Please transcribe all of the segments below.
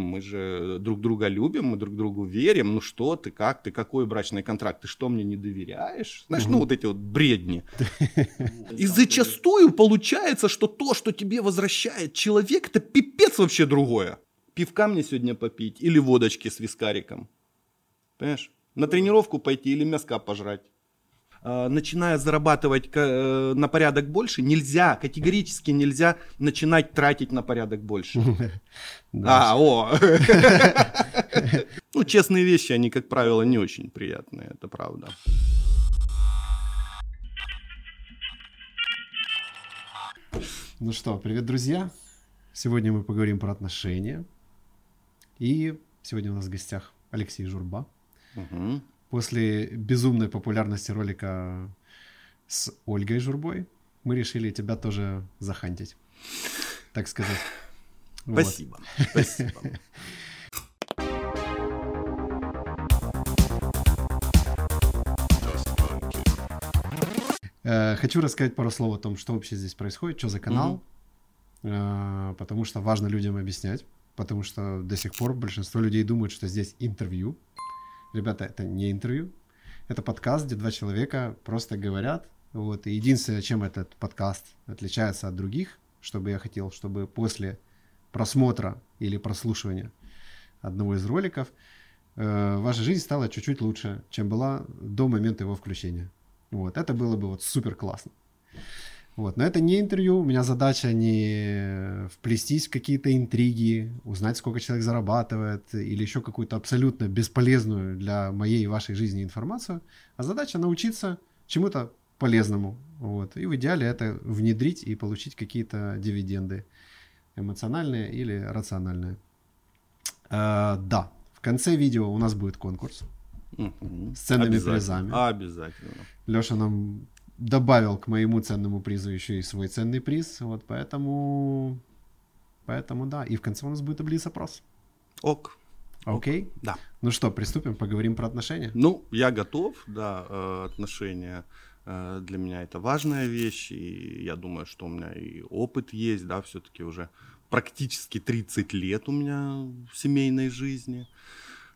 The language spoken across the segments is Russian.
Мы же друг друга любим, мы друг другу верим. Ну что ты, как ты, какой брачный контракт? Ты что, мне не доверяешь? Знаешь, угу. ну вот эти вот бредни. И зачастую получается, что то, что тебе возвращает человек, это пипец вообще другое. Пивка мне сегодня попить или водочки с вискариком. Понимаешь? На тренировку пойти или мяска пожрать. А, начиная зарабатывать э, на порядок больше, нельзя, категорически нельзя начинать тратить на порядок больше. А, о! Ну, честные вещи, они, как правило, не очень приятные, это правда. Ну что, привет, друзья. Сегодня мы поговорим про отношения. И сегодня у нас в гостях Алексей Журба. Угу. После безумной популярности ролика с Ольгой Журбой мы решили тебя тоже захантить, так сказать. Спасибо. Вот. Спасибо. Э, хочу рассказать пару слов о том, что вообще здесь происходит, что за канал, mm-hmm. потому что важно людям объяснять, потому что до сих пор большинство людей думают, что здесь интервью. Ребята, это не интервью, это подкаст, где два человека просто говорят. Вот. И единственное, чем этот подкаст отличается от других, чтобы я хотел, чтобы после просмотра или прослушивания одного из роликов э, ваша жизнь стала чуть-чуть лучше, чем была до момента его включения. Вот, это было бы вот супер классно. Вот, но это не интервью, у меня задача не вплестись в какие-то интриги, узнать, сколько человек зарабатывает, или еще какую-то абсолютно бесполезную для моей и вашей жизни информацию, а задача научиться чему-то полезному. Вот. И в идеале это внедрить и получить какие-то дивиденды эмоциональные или рациональные. А, да, в конце видео у нас будет конкурс с ценными призами. Обязательно. Леша нам добавил к моему ценному призу еще и свой ценный приз, вот поэтому, поэтому да. И в конце у нас будет облиц-опрос. Ок. Окей? Okay? Да. Ну что, приступим, поговорим про отношения? Ну, я готов, да, э, отношения э, для меня это важная вещь, и я думаю, что у меня и опыт есть, да, все-таки уже практически 30 лет у меня в семейной жизни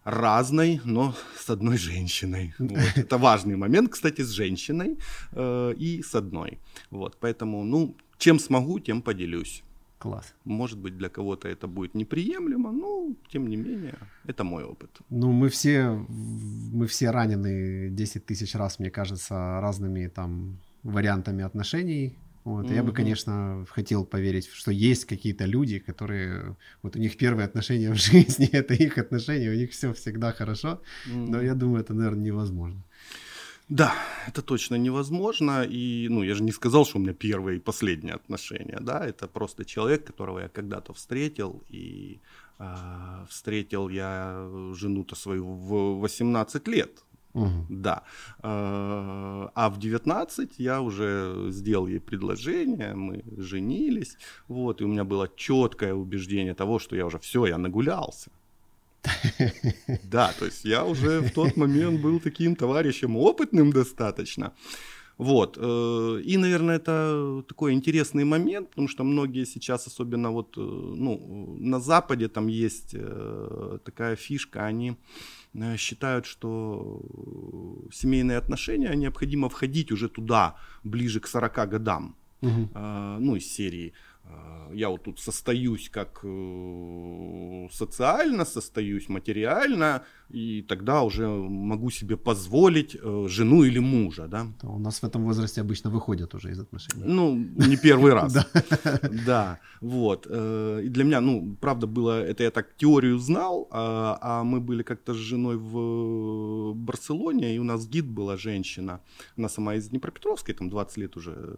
разной, но с одной женщиной. Вот. Это важный момент, кстати, с женщиной э, и с одной. Вот, поэтому, ну, чем смогу, тем поделюсь. Класс. Может быть, для кого-то это будет неприемлемо, но, тем не менее, это мой опыт. Ну, мы все, мы все ранены 10 тысяч раз, мне кажется, разными там вариантами отношений вот, mm-hmm. Я бы, конечно, хотел поверить, что есть какие-то люди, которые, вот у них первые отношения в жизни, это их отношения, у них все всегда хорошо, mm-hmm. но я думаю, это, наверное, невозможно. Да, это точно невозможно. И, ну, я же не сказал, что у меня первые и последние отношения, да, это просто человек, которого я когда-то встретил, и э, встретил я жену-то свою в 18 лет, Угу. Да. Э, а в 19 я уже сделал ей предложение, мы женились, вот, и у меня было четкое убеждение того, что я уже все, я нагулялся. Да, то есть я уже в тот момент был таким товарищем опытным достаточно. Вот. Э, и, наверное, это такой интересный момент, потому что многие сейчас, особенно вот, э, ну, на Западе там есть такая фишка, они Э, считают, что семейные отношения необходимо входить уже туда, ближе к 40 годам. Угу. Ну, из серии Э, я вот тут состоюсь как э, социально, состоюсь материально, и тогда уже могу себе позволить э, жену или мужа, да. У нас в этом возрасте обычно выходят уже из отношений. Ну, не первый раз. Да, вот. И для меня, ну, правда было, это я так теорию знал, а, а мы были как-то с женой в Барселоне, и у нас гид была женщина, она сама из Днепропетровской, там 20 лет уже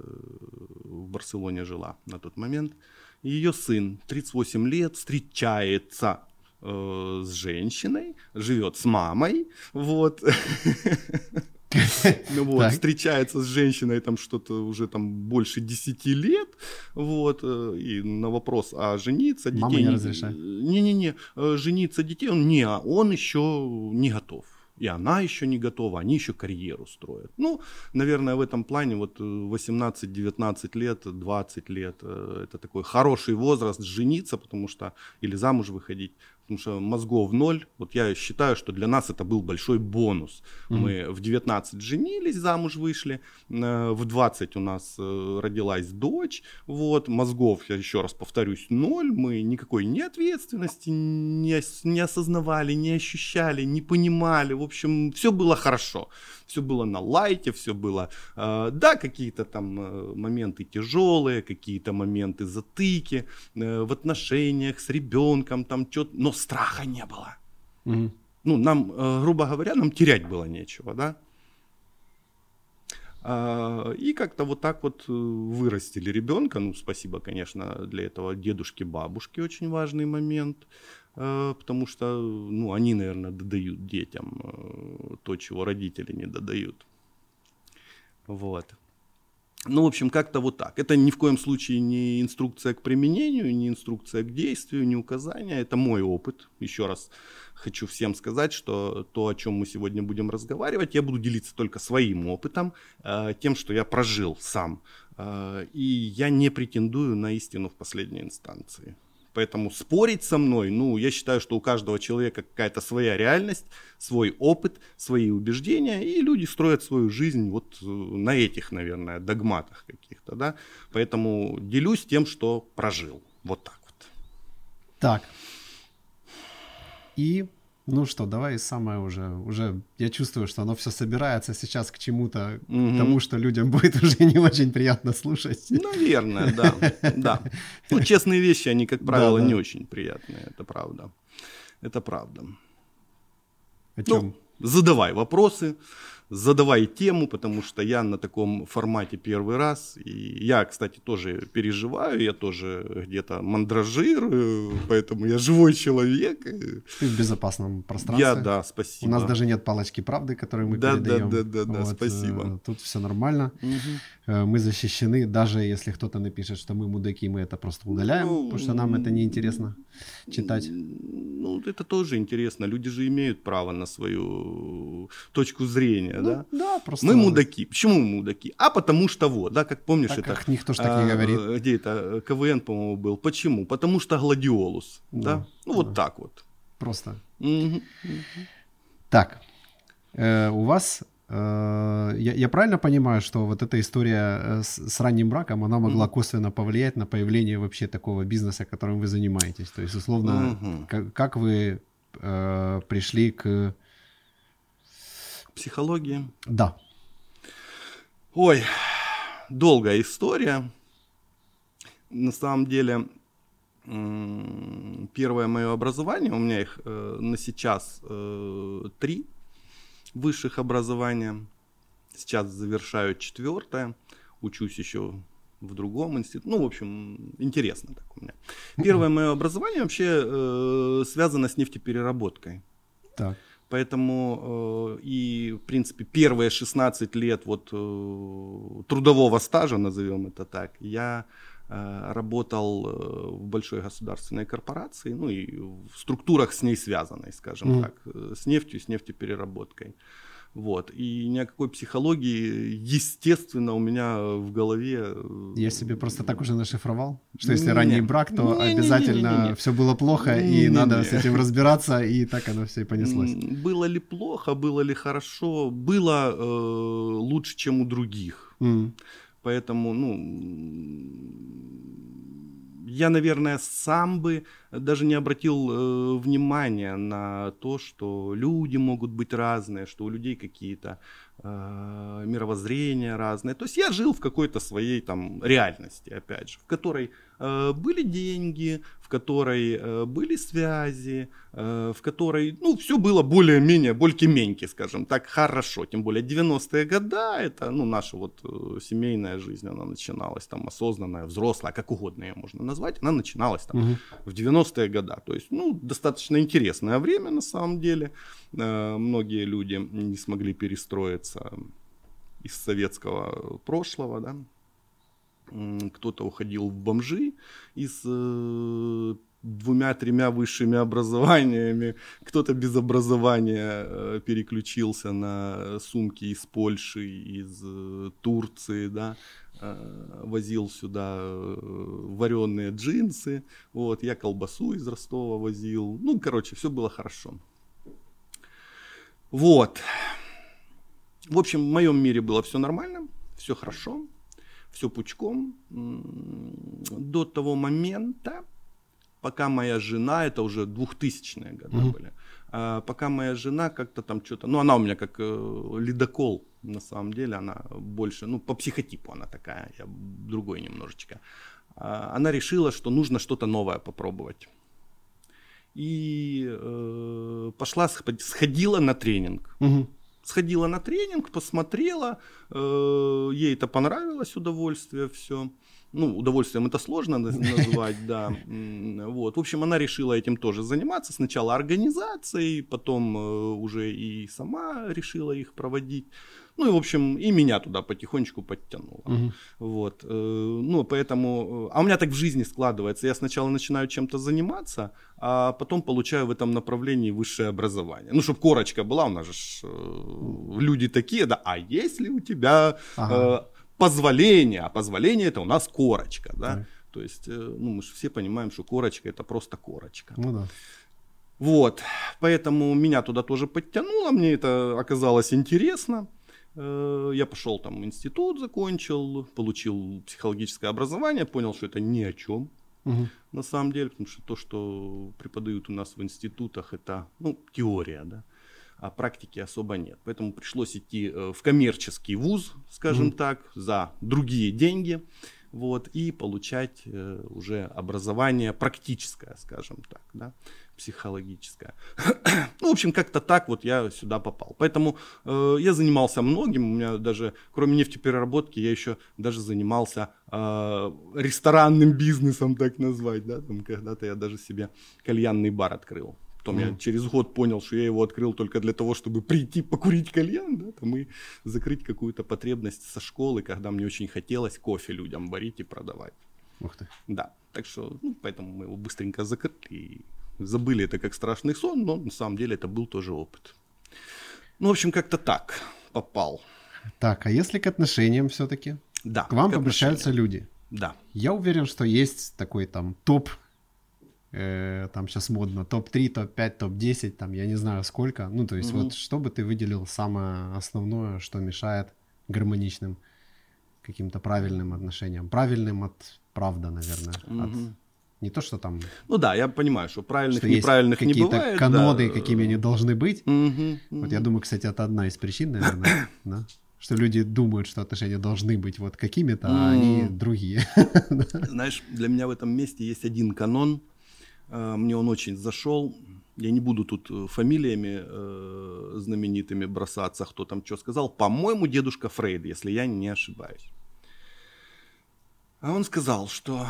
в Барселоне жила на тот момент, момент. Ее сын, 38 лет, встречается э, с женщиной, живет с мамой, вот. Ну вот, встречается с женщиной там что-то уже там больше 10 лет, вот, э, и на вопрос, а жениться детей... Мама не разрешает? Не-не-не, э, жениться детей, он не, он еще не готов и она еще не готова, они еще карьеру строят. Ну, наверное, в этом плане вот 18-19 лет, 20 лет, э, это такой хороший возраст жениться, потому что, или замуж выходить, потому что мозгов ноль. Вот я считаю, что для нас это был большой бонус. Mm-hmm. Мы в 19 женились, замуж вышли, э, в 20 у нас э, родилась дочь, вот, мозгов, я еще раз повторюсь, ноль, мы никакой ни ответственности не, не осознавали, не ощущали, не понимали, в общем, все было хорошо все было на лайте, все было, э, да, какие-то там э, моменты тяжелые, какие-то моменты затыки э, в отношениях с ребенком, там что-то, но страха не было. Угу. Ну, нам, грубо говоря, нам терять было нечего, да. А, и как-то вот так вот вырастили ребенка. Ну, спасибо, конечно, для этого дедушки, бабушки, очень важный момент. Э, потому что, ну, они, наверное, додают детям э, то, чего родители не додают. Вот. Ну, в общем, как-то вот так. Это ни в коем случае не инструкция к применению, не инструкция к действию, не указание. Это мой опыт. Еще раз хочу всем сказать, что то, о чем мы сегодня будем разговаривать, я буду делиться только своим опытом, э, тем, что я прожил сам. И я не претендую на истину в последней инстанции. Поэтому спорить со мной, ну, я считаю, что у каждого человека какая-то своя реальность, свой опыт, свои убеждения, и люди строят свою жизнь вот э, на этих, наверное, догматах каких-то, да. Поэтому делюсь тем, что прожил. Вот так вот. Так. И ну что, давай самое уже, уже я чувствую, что оно все собирается сейчас к чему-то, угу. к тому, что людям будет уже не очень приятно слушать. Наверное, да, да. Ну, честные вещи, они, как правило, да, да. не очень приятные, это правда. Это правда. О чем? Ну, задавай вопросы, задавай тему, потому что я на таком формате первый раз. И я, кстати, тоже переживаю, я тоже где-то мандражирую, поэтому я живой человек. Ты в безопасном пространстве. Я, да, спасибо. У нас даже нет палочки правды, которую мы да, передаем. Да, да, да, да, вот, спасибо. Э, тут все нормально. Угу. Мы защищены, даже если кто-то напишет, что мы мудаки, мы это просто удаляем, ну, потому что нам это неинтересно читать. Ну, это тоже интересно. Люди же имеют право на свою точку зрения, ну, да? Да, просто. Мы мудаки. Почему мы мудаки? А потому что вот, да, как помнишь, так, это... Как никто же так не говорит. А, где это? КВН, по-моему, был. Почему? Потому что гладиолус, да? да? Ну, вот так вот. Просто. Угу. Так, э, у вас я, я правильно понимаю, что вот эта история э, с, с ранним браком, она могла косвенно повлиять на появление вообще такого бизнеса, которым вы занимаетесь? То есть, условно, mm-hmm. как, как вы э, пришли к... Психологии? Да. Ой, долгая история. На самом деле, первое мое образование, у меня их э, на сейчас э, три высших образования. Сейчас завершаю четвертое, учусь еще в другом институте. Ну, в общем, интересно так у меня. Первое мое образование вообще э, связано с нефтепереработкой. Так. Поэтому э, и, в принципе, первые 16 лет вот э, трудового стажа, назовем это так, я работал э, в большой государственной корпорации, ну и в структурах с ней связанной, скажем mm. так, э, с нефтью, с нефтепереработкой. Вот. И ни о какой психологии, естественно, у меня в голове... Э, Я себе просто так уже нашифровал, что если не, ранний брак, то не, обязательно не, не, не, не. все было плохо, не, и не, надо не. с этим разбираться, и так оно все и понеслось. Было ли плохо, было ли хорошо, было э, лучше, чем у других. Mm. Поэтому, ну, я, наверное, сам бы даже не обратил э, внимания на то, что люди могут быть разные, что у людей какие-то э, мировоззрения разные. То есть я жил в какой-то своей там реальности, опять же, в которой э, были деньги, в которой э, были связи, э, в которой, ну, все было более-менее, больки-меньки, скажем так, хорошо. Тем более 90-е года, это, ну, наша вот э, семейная жизнь, она начиналась там осознанная, взрослая, как угодно ее можно назвать, она начиналась там угу. в 90-е годы. То есть, ну, достаточно интересное время на самом деле. Э, многие люди не смогли перестроиться из советского прошлого, да, кто-то уходил в бомжи из э, двумя-тремя высшими образованиями, кто-то без образования э, переключился на сумки из Польши, из э, Турции, да, возил сюда э, вареные джинсы, вот, я колбасу из Ростова возил, ну, короче, все было хорошо. Вот. В общем, в моем мире было все нормально, все хорошо, все пучком до того момента, пока моя жена, это уже 2000-е годы mm-hmm. были, а, пока моя жена как-то там что-то, ну она у меня как э, ледокол, на самом деле, она больше, ну по психотипу она такая, я другой немножечко. А, она решила, что нужно что-то новое попробовать. И э, пошла, сходила на тренинг. Mm-hmm сходила на тренинг, посмотрела, э, ей это понравилось, удовольствие, все. Ну, удовольствием это сложно назвать, да. Вот. В общем, она решила этим тоже заниматься. Сначала организацией, потом э, уже и сама решила их проводить. Ну и, в общем, и меня туда потихонечку подтянуло. Угу. Вот. Э, ну, поэтому... Э, а у меня так в жизни складывается. Я сначала начинаю чем-то заниматься, а потом получаю в этом направлении высшее образование. Ну, чтобы корочка была, у нас же люди такие, да, а если у тебя ага. Позволение, а позволение это у нас корочка, да? да. То есть, ну, мы же все понимаем, что корочка это просто корочка. Ну да. Вот, поэтому меня туда тоже подтянуло, мне это оказалось интересно. Э, я пошел там институт, закончил, получил психологическое образование, понял, что это ни о чем. Угу. На самом деле, потому что то, что преподают у нас в институтах, это ну, теория, да, а практики особо нет. Поэтому пришлось идти э, в коммерческий вуз, скажем угу. так, за другие деньги, вот, и получать э, уже образование практическое, скажем так, да психологическая. ну, в общем, как-то так вот я сюда попал. Поэтому э, я занимался многим. У меня даже, кроме нефтепереработки, я еще даже занимался э, ресторанным бизнесом, так назвать. Да? Там когда-то я даже себе кальянный бар открыл. Потом mm. я через год понял, что я его открыл только для того, чтобы прийти покурить кальян, да, там, и закрыть какую-то потребность со школы, когда мне очень хотелось кофе людям варить и продавать. Ух ты. Да, так что, ну, поэтому мы его быстренько закрыли и забыли это как страшный сон, но на самом деле это был тоже опыт. Ну, в общем, как-то так попал. Так, а если к отношениям все-таки? Да. К вам к обращаются люди. Да. Я уверен, что есть такой там топ, э, там сейчас модно, топ-3, топ-5, топ-10, там я не знаю сколько. Ну, то есть угу. вот что бы ты выделил самое основное, что мешает гармоничным каким-то правильным отношениям? Правильным от правда, наверное, угу. от не то, что там... Ну да, я понимаю, что правильных, что неправильных не бывает. какие-то каноны, да. какими они должны быть. Угу, угу. Вот я думаю, кстати, это одна из причин, наверное, да? что люди думают, что отношения должны быть вот какими-то, а они другие. Знаешь, для меня в этом месте есть один канон, мне он очень зашел. Я не буду тут э, фамилиями э, знаменитыми бросаться, кто там что сказал. По-моему, дедушка Фрейд, если я не ошибаюсь. А он сказал, что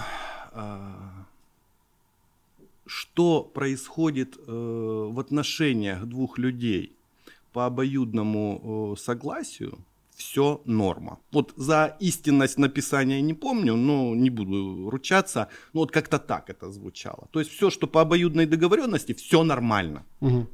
что происходит э, в отношениях двух людей по обоюдному э, согласию, все норма. Вот за истинность написания не помню, но не буду ручаться. Но вот как-то так это звучало. То есть все, что по обоюдной договоренности, все нормально. Угу.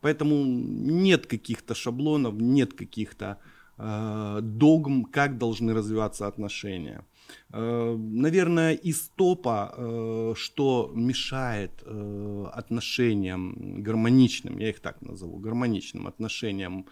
Поэтому нет каких-то шаблонов, нет каких-то э, догм, как должны развиваться отношения. Э, наверное, из топа, э, что мешает э, отношениям гармоничным, я их так назову, гармоничным отношениям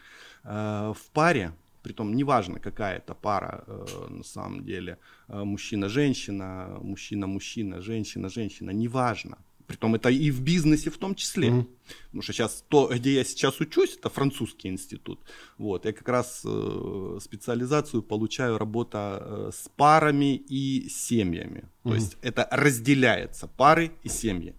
в паре, притом неважно, какая это пара на самом деле, мужчина-женщина, мужчина-мужчина, женщина-женщина, неважно. Притом это и в бизнесе в том числе. Mm-hmm. Потому что сейчас то, где я сейчас учусь, это французский институт. Вот, я как раз э, специализацию получаю работа э, с парами и семьями. Mm-hmm. То есть это разделяется пары и семьи.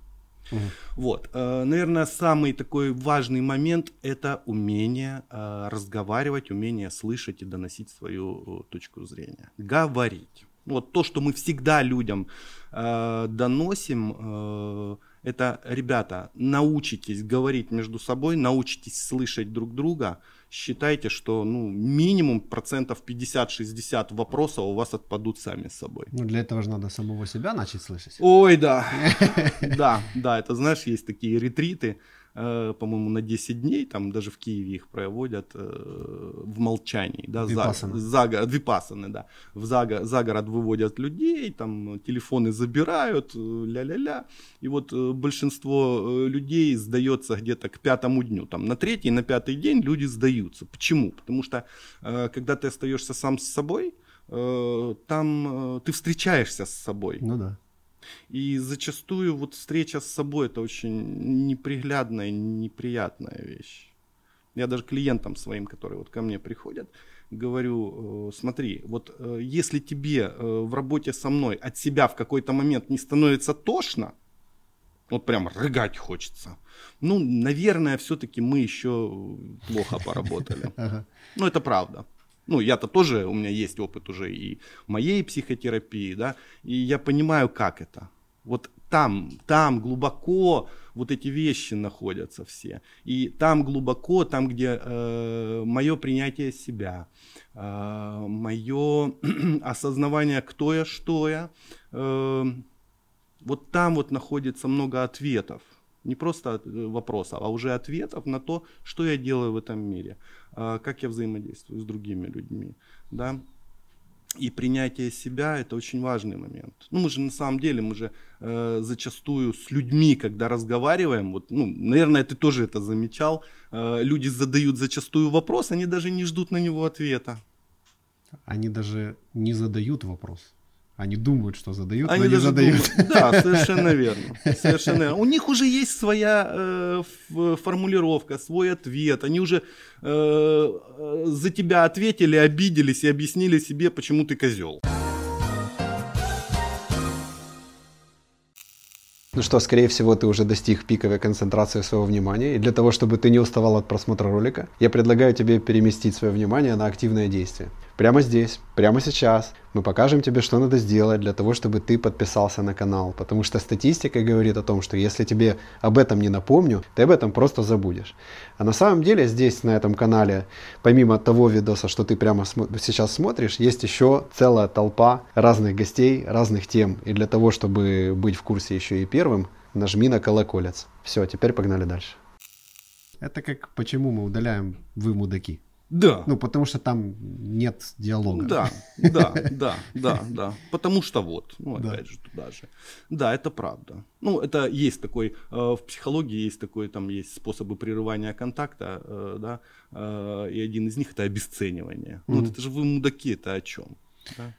Mm-hmm. Вот, э, наверное, самый такой важный момент это умение э, разговаривать, умение слышать и доносить свою э, точку зрения. Говорить. Вот то, что мы всегда людям доносим, это, ребята, научитесь говорить между собой, научитесь слышать друг друга. Считайте, что ну, минимум процентов 50-60 вопросов у вас отпадут сами собой. Ну, для этого же надо самого себя начать слышать. Ой, да. Да, да, это знаешь, есть такие ретриты, по-моему, на 10 дней, там даже в Киеве их проводят э, в молчании, да, Випассана. за, за, випассаны, да, в за, за город выводят людей, там телефоны забирают, э, ля-ля-ля, и вот э, большинство э, людей сдается где-то к пятому дню, там на третий, на пятый день люди сдаются. Почему? Потому что э, когда ты остаешься сам с собой, э, там э, ты встречаешься с собой. Ну да. И зачастую вот встреча с собой это очень неприглядная, неприятная вещь. Я даже клиентам своим, которые вот ко мне приходят, говорю, э, смотри, вот э, если тебе э, в работе со мной от себя в какой-то момент не становится тошно, вот прям рыгать хочется, ну, наверное, все-таки мы еще плохо поработали. Ну, это правда. Ну, я-то тоже, у меня есть опыт уже и моей психотерапии, да, и я понимаю, как это. Вот там, там глубоко вот эти вещи находятся все. И там глубоко, там, где э, мое принятие себя, э, мое осознавание, кто я, что я, э, вот там вот находится много ответов. Не просто э, вопросов, а уже ответов на то, что я делаю в этом мире, э, как я взаимодействую с другими людьми. Да? И принятие себя это очень важный момент. Ну, мы же на самом деле, мы же э, зачастую с людьми, когда разговариваем, вот, ну, наверное, ты тоже это замечал, э, люди задают зачастую вопрос, они даже не ждут на него ответа. Они даже не задают вопрос. Они думают, что задают, Они но не задают. думают. Да, совершенно верно. Совершенно верно. У них уже есть своя э, формулировка, свой ответ. Они уже э, э, за тебя ответили, обиделись и объяснили себе, почему ты козел. Ну что, скорее всего, ты уже достиг пиковой концентрации своего внимания. И для того, чтобы ты не уставал от просмотра ролика, я предлагаю тебе переместить свое внимание на активное действие. Прямо здесь, прямо сейчас мы покажем тебе, что надо сделать для того, чтобы ты подписался на канал. Потому что статистика говорит о том, что если тебе об этом не напомню, ты об этом просто забудешь. А на самом деле здесь, на этом канале, помимо того видоса, что ты прямо сейчас смотришь, есть еще целая толпа разных гостей, разных тем. И для того, чтобы быть в курсе еще и первым, нажми на колоколец. Все, теперь погнали дальше. Это как почему мы удаляем «Вы мудаки». Да. Ну, потому что там нет диалога. Да, да, да, да, да. Потому что вот, ну, Да. опять же, туда же. Да, это правда. Ну, это есть такой, э, в психологии есть такой, там есть способы прерывания контакта, э, да, э, и один из них это обесценивание. Ну, вот это же вы мудаки, это о чем? Да?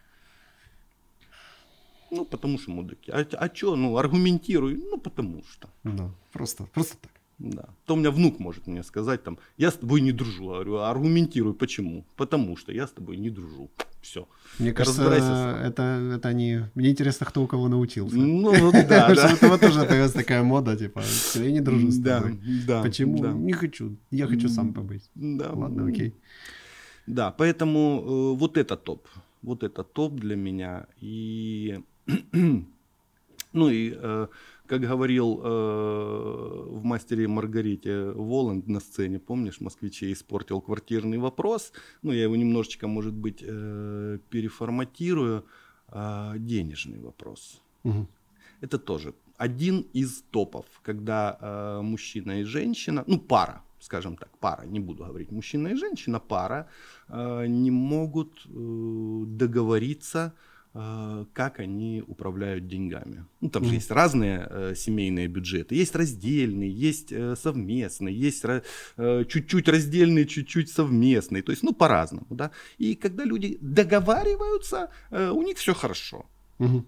Ну, потому что мудаки. А, а что, ну, аргументируй, ну, потому что. Да, просто, просто так. Да. То у меня внук может мне сказать, там, я с тобой не дружу. Я говорю, аргументируй, почему? Потому что я с тобой не дружу. Все. Мне кажется, это, это они... Мне интересно, кто у кого научился. Ну, вот да, да. это вот тоже появилась такая мода, типа, «Всё, я не дружу с тобой. да, Почему? да. Не хочу. Я хочу сам побыть. Да. Ладно, окей. Да, поэтому э, вот это топ. Вот это топ для меня. И, ну и, э, как говорил э, в «Мастере и Маргарите» Воланд на сцене, помнишь, москвичей испортил квартирный вопрос. Ну, я его немножечко, может быть, э, переформатирую. А, денежный вопрос. Мгм. Это тоже один из топов, когда э, мужчина и женщина, ну пара, скажем так, пара, не буду говорить мужчина и женщина, пара, э, не могут э, договориться, как они управляют деньгами. Ну, там же есть разные э, семейные бюджеты. Есть раздельный, есть э, совместный, есть э, чуть-чуть раздельный, чуть-чуть совместный. То есть, ну, по-разному, да. И когда люди договариваются, э, у них все хорошо. Мгм.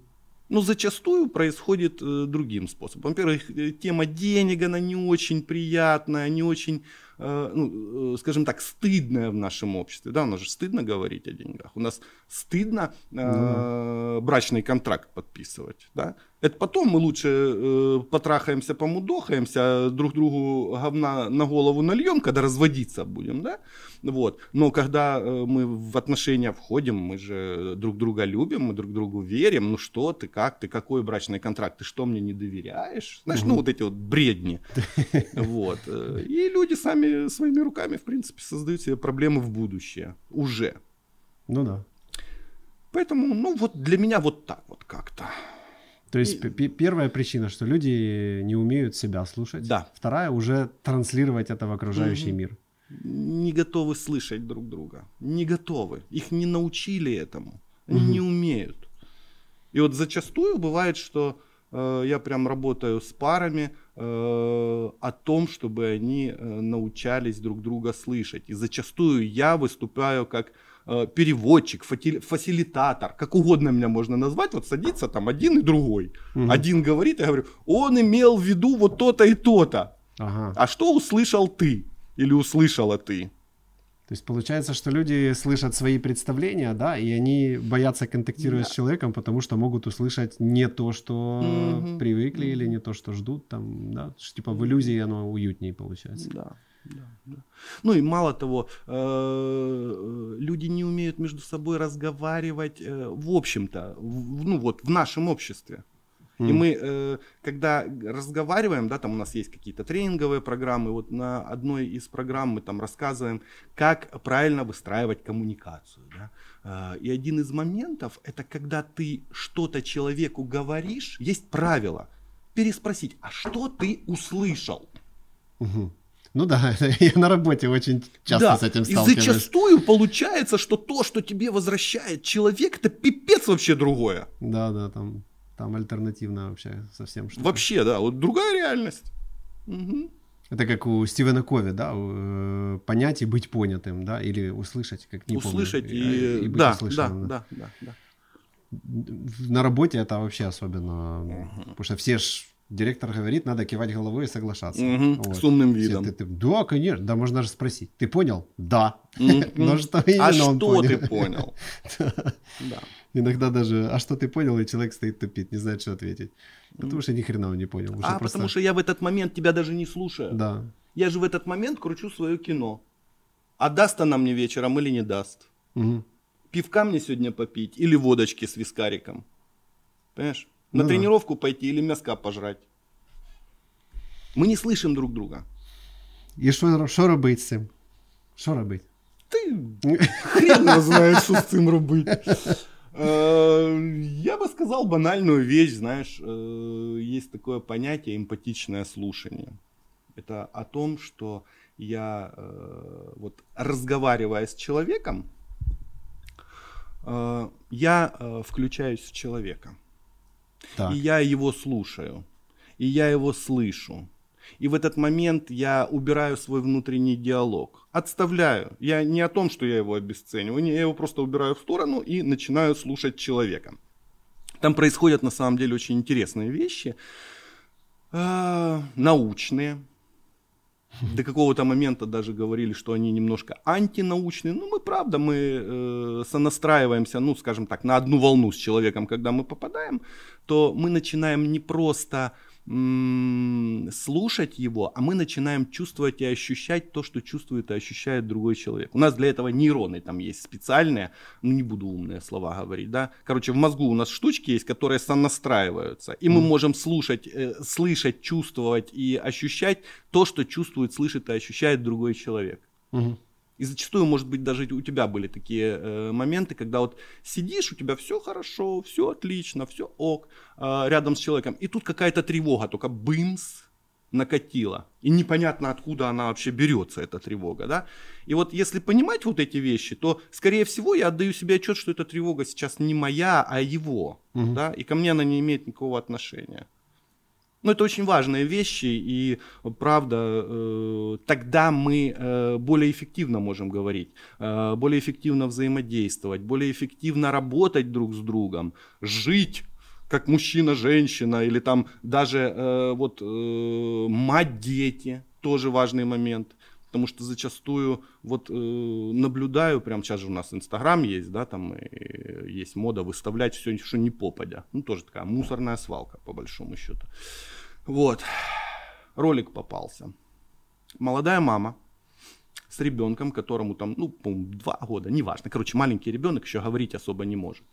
Но зачастую происходит э, другим способом. Во-первых, э, тема денег, она не очень приятная, не очень, э, ну, э, скажем так, стыдная в нашем обществе. Да, у нас же стыдно говорить о деньгах. У нас стыдно э, брачный контракт подписывать. Да? Это потом мы лучше э, потрахаемся, помудохаемся, друг другу говна на голову нальем, когда разводиться будем. Да? Вот. Но когда э, мы в отношения входим, мы же друг друга любим, мы друг другу верим. Ну что ты, как ты, какой брачный контракт, ты что мне не доверяешь? Знаешь, ну вот эти вот бредни. Вот. Э, И люди сами своими руками, в принципе, создают себе проблемы в будущее. Уже. Ну да. Поэтому, ну вот для меня вот так вот как-то. То есть и... первая причина, что люди не умеют себя слушать. Да. Вторая уже транслировать это в окружающий угу. мир. Не готовы слышать друг друга. Не готовы. Их не научили этому. Они угу. не умеют. И вот зачастую бывает, что я прям работаю с парами э, о том, чтобы они э, научались друг друга слышать. И зачастую я выступаю как Э, переводчик, фасилитатор, как угодно меня можно назвать, вот садится там один и другой. Угу. Один говорит, я говорю, он имел в виду вот то-то и то-то. Ага. А что услышал ты или услышала ты? То есть получается, что люди слышат свои представления, да, и они боятся контактировать да. с человеком, потому что могут услышать не то, что угу. привыкли, или не то, что ждут, там, да, что, типа в иллюзии оно уютнее получается. Да. Да, да. Ну и мало того, э, люди не умеют между собой разговаривать, э, в общем-то, ну вот в нашем обществе. Mm. И мы, э, когда разговариваем, да, там у нас есть какие-то тренинговые программы, вот на одной из программ мы там рассказываем, как правильно выстраивать коммуникацию. Да? И один из моментов, это когда ты что-то человеку говоришь, есть правило, переспросить, а что ты услышал? Угу. Ну да, я на работе очень часто да, с этим сталкиваюсь. И зачастую получается, что то, что тебе возвращает человек, это пипец вообще другое. Да, да, там, там альтернативно вообще совсем что Вообще, да, вот другая реальность. Угу. Это как у Стивена Кови, да, э, понять и быть понятым, да, или услышать, как не услышать помню. и, и быть да, услышанным. Да, да, да, да. На работе это вообще особенно, угу. потому что все ж Директор говорит, надо кивать головой и соглашаться. Угу, вот. С умным видом. Все, ты, ты, да, конечно. Да, можно даже спросить. Ты понял? Да. Но что А что ты понял? Да. Иногда даже, а что ты понял, и человек стоит тупит, не знает, что ответить. Потому что ни хрена он не понял. А, потому что я в этот момент тебя даже не слушаю. Да. Я же в этот момент кручу свое кино. А даст она мне вечером или не даст? Пивка мне сегодня попить или водочки с вискариком? Понимаешь? На ну, тренировку пойти или мяска пожрать. Мы не слышим друг друга. І що, що робити з цим? Що робити? Ти хрен знає, що з цим робити. Я бы сказал банальную вещь, знаешь, есть такое понятие эмпатичное слушание. Это о том, что я, вот разговаривая с человеком, я включаюсь в человека. Так. И я его слушаю, и я его слышу. И в этот момент я убираю свой внутренний диалог. Отставляю. Я не о том, что я его обесцениваю, я его просто убираю в сторону и начинаю слушать человека. Там происходят на самом деле очень интересные вещи, э, научные, до какого-то момента даже говорили, что они немножко антинаучные. Ну, мы правда, мы э, сонастраиваемся, ну, скажем так, на одну волну с человеком, когда мы попадаем, то мы начинаем не просто слушать его, а мы начинаем чувствовать и ощущать то, что чувствует и ощущает другой человек. У нас для этого нейроны там есть специальные, ну не буду умные слова говорить, да. Короче, в мозгу у нас штучки есть, которые сонастраиваются, и мы можем слушать, э, слышать, чувствовать и ощущать то, что чувствует, слышит и ощущает другой человек. Mm-hmm. И зачастую, может быть, даже у тебя были такие э, моменты, когда вот сидишь, у тебя все хорошо, все отлично, все ок, э, рядом с человеком, и тут какая-то тревога, только бымс, накатила. И непонятно, откуда она вообще берется, эта тревога. Да? И вот если понимать вот эти вещи, то, скорее всего, я отдаю себе отчет, что эта тревога сейчас не моя, а его. Угу. Да? И ко мне она не имеет никакого отношения. Ну, это очень важные вещи, и правда, э, тогда мы э, более эффективно можем говорить, э, более эффективно взаимодействовать, более эффективно работать друг с другом, жить как мужчина-женщина, или там даже вот мать-дети, тоже важный момент. Потому что зачастую вот э, наблюдаю, прям сейчас же у нас Инстаграм есть, да, там и есть мода выставлять все, что не попадя. Ну, тоже такая мусорная свалка, по большому счету. Вот, ролик попался. Молодая мама с ребенком, которому там, ну, два года, неважно. Короче, маленький ребенок еще говорить особо не может.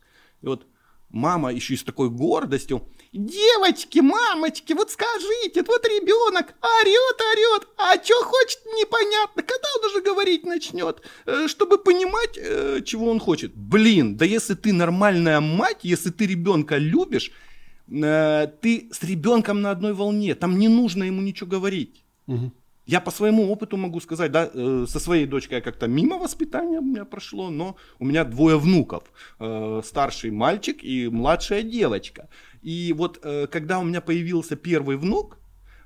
И вот мама еще и с такой гордостью. Девочки, мамочки, вот скажите, вот ребенок орет, орет, а что хочет, непонятно. Когда он уже говорить начнет, э, чтобы понимать, э, чего он хочет? Блин, да если ты нормальная мать, если ты ребенка любишь, э, ты с ребенком на одной волне, там не нужно ему ничего говорить. Мгм. Я по своему опыту могу сказать, да, э, со своей дочкой я как-то мимо воспитания у меня прошло, но у меня двое внуков, э, старший мальчик и младшая девочка. И вот э, когда у меня появился первый внук,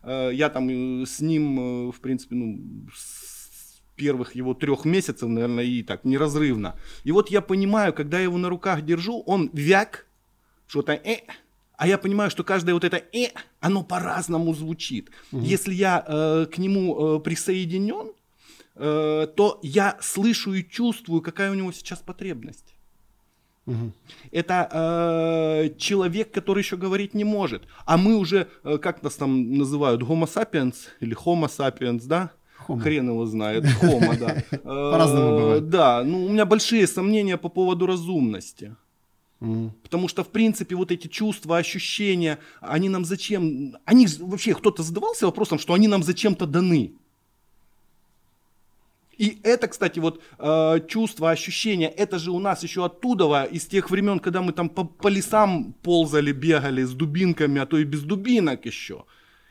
э, я там э, с ним, э, в принципе, ну, с первых его трех месяцев, наверное, и так неразрывно. И вот я понимаю, когда я его на руках держу, он вяк, что-то э, а я понимаю, что каждое вот это э, оно по-разному звучит. Если я э, к нему э, присоединен, э, то я слышу и чувствую, какая у него сейчас потребность. Мгм. Это э, человек, который еще говорить не может. А мы уже, э, как нас там называют, homo sapiens или homo sapiens, да? Homo. Хрен его знает. Homo, да. Э, По-разному бывает. Да, ну у меня большие сомнения по поводу разумности. Мгм. Потому что, в принципе, вот эти чувства, ощущения, они нам зачем... Они вообще, кто-то задавался вопросом, что они нам зачем-то даны. И это, кстати, вот э, чувство, ощущения, это же у нас еще оттуда, из тех времен, когда мы там по, по лесам ползали, бегали с дубинками, а то и без дубинок еще.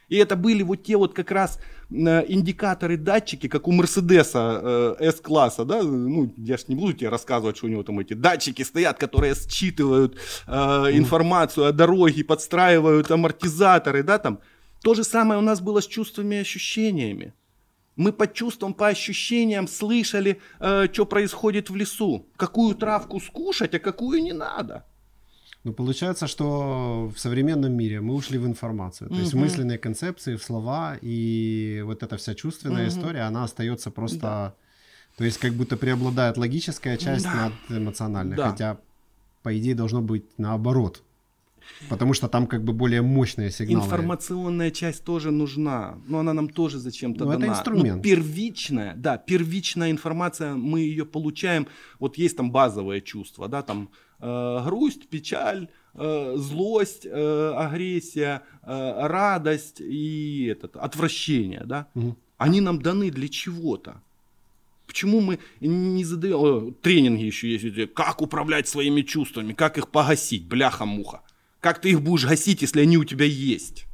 И это были вот те вот как раз индикаторы, датчики, как у Мерседеса э, S-класса, да, ну, я ж не буду тебе рассказывать, что у него там эти датчики стоят, которые считывают э, информацию о дороге, подстраивают амортизаторы, да, там. То же самое у нас было с чувствами и ощущениями. Мы по чувствам, по ощущениям слышали, что происходит в лесу. Какую травку скушать, а какую не надо. Ну, получается, что в современном мире мы ушли в информацию. То есть в Мгм. мысленные концепции, в слова, и вот эта вся чувственная Мгм. история, она остается просто... То есть как будто преобладает логическая часть Да. над эмоциональной. Да. Хотя, по идее, должно быть наоборот. Потому что там как бы более мощные сигналы. Информационная часть тоже нужна, но она нам тоже зачем-то Ну, это дана. инструмент. Ну, первичная, да, первичная информация, мы ее получаем. Вот есть там базовые чувства, да, там э, грусть, печаль, э, злость, э, агрессия, э, радость и этот, отвращение, да. Мгм. Они нам даны для чего-то. Почему мы не задаем... Тренинги еще есть, как управлять своими чувствами, как их погасить, бляха-муха. Как ты их будешь гасить, если они у тебя есть?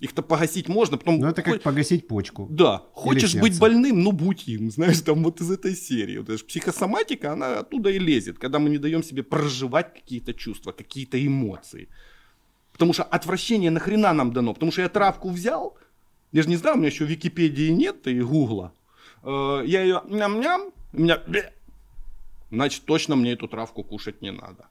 Их-то погасить можно, потом... Ну, это как хо- погасить почку. Да, хочешь быть больным, ну будь им, знаешь, там вот из этой серии. Вот ж психосоматика, она оттуда и лезет, когда мы не даем себе проживать какие-то чувства, какие-то эмоции. Потому что отвращение нахрена нам дано? Потому что я травку взял, я же не знаю, у меня еще Википедии нет и Гугла. Э, Я ее ням-ням, у меня... Значит, точно мне эту травку кушать не надо.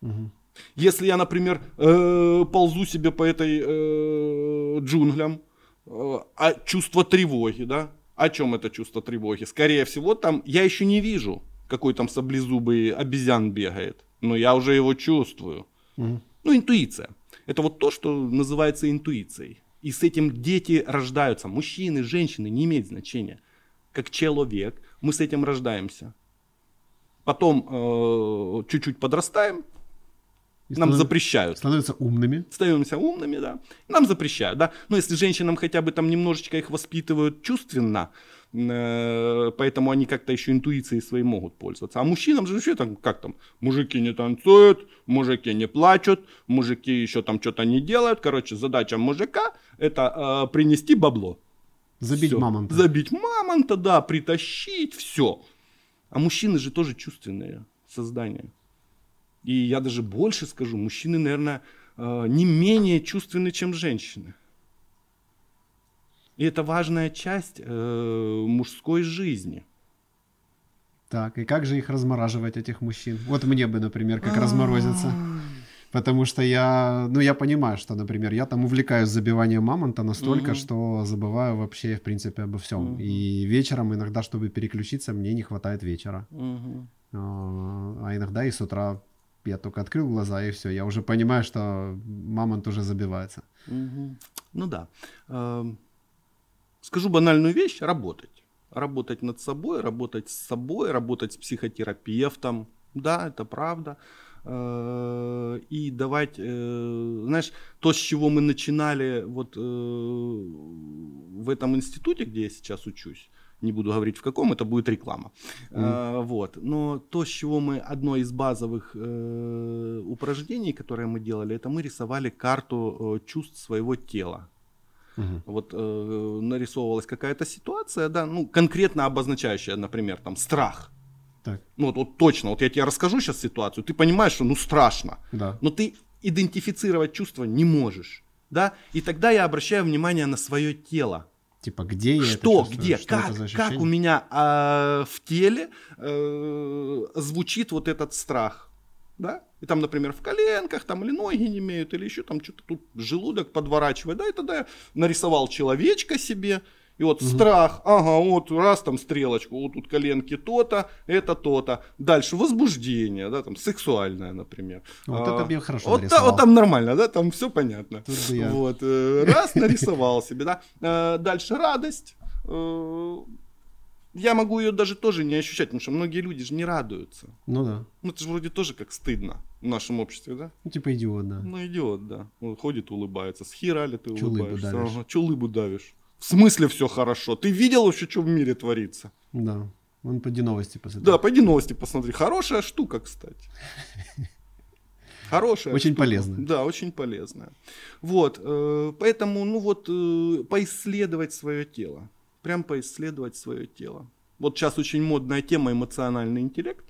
Мгм. Если я, например, э, ползу себе по этой э, джунглям, э, а чувство тревоги, да? О чем это чувство тревоги? Скорее всего, там я еще не вижу, какой там саблезубый обезьян бегает, но я уже его чувствую. Ну, интуиция. Это вот то, что называется интуицией. И с этим дети рождаются. Мужчины, женщины, не имеет значения. Как человек, мы с этим рождаемся. Потом э, чуть-чуть подрастаем, И нам станов- запрещают. Становятся умными. Становимся умными, да. Нам запрещают, да. Но если женщинам хотя бы там немножечко их воспитывают чувственно, э, поэтому они как-то еще интуицией своей могут пользоваться. А мужчинам же вообще там, как там, мужики не танцуют, мужики не плачут, мужики еще там что-то не делают. Короче, задача мужика это э, принести бабло. Забить Всё. мамонта. Забить мамонта, да, притащить, все. А мужчины же тоже чувственные создания. И я даже больше скажу, мужчины, наверное, э, не менее чувственны, чем женщины. И это важная часть э, мужской жизни. Так, и как же их размораживать, этих мужчин? Вот мне бы, например, как разморозиться. Потому что я, ну, я понимаю, что, например, я там увлекаюсь забиванием мамонта настолько, Мгм. что забываю вообще, в принципе, обо всем. Мгм. И вечером иногда, чтобы переключиться, мне не хватает вечера. А а иногда и с утра я только открыл глаза, и все. Я уже понимаю, что мамонт уже забивается. Мгм. Ну да. Эм, Скажу банальную вещь, работать. Работать над собой, работать с собой, работать с психотерапевтом. Да, это правда. Э, И давать, э, знаешь, то, с чего мы начинали вот э, в этом институте, где я сейчас учусь, не буду говорить в каком, это будет реклама. Мгм. А, вот. Но то, с чего мы, одно из базовых э, упражнений, которые мы делали, это мы рисовали карту э, чувств своего тела. Мгм. Вот э, нарисовывалась какая-то ситуация, да, ну, конкретно обозначающая, например, там, страх. Так, Ну, вот, вот точно, вот я тебе расскажу сейчас ситуацию, ты понимаешь, что, ну, страшно, да. но ты идентифицировать чувства не можешь, да, и тогда я обращаю внимание на свое тело. Типа, где я это Что, чувствую? где, Что как, это как у меня а, в теле э, звучит вот этот страх, да? И там, например, в коленках, там или ноги не имеют, или еще там что-то тут желудок подворачивает, да, и тогда я нарисовал человечка себе, и вот страх, ага, вот раз там стрелочку, вот тут коленки то-то, это то-то. Дальше возбуждение, да, там сексуальное, например. Вот А, это я хорошо вот, та- вот там нормально, да, там все понятно. Я- Вот, э, раз нарисовал себе, да. Э, Дальше радость. Э, Я могу ее даже тоже не ощущать, потому что многие люди же не радуются. Ну да. Ну, это же вроде тоже как стыдно в нашем обществе, да? Ну, типа идиот, да. Ну, идиот, да. Он ходит, улыбается. С хера ли ты улыбаешься? давишь? Ага, чё лыбу давишь? В смысле все хорошо? Ты видел вообще, что в мире творится? Да. Он поди новости посмотри. Да, пойди новости посмотри. Хорошая штука, кстати. Хорошая. Очень штука. полезная. Да, очень полезная. Вот, э, поэтому, ну вот, э, поисследовать свое тело. Прям поисследовать свое тело. Вот сейчас очень модная тема эмоциональный интеллект.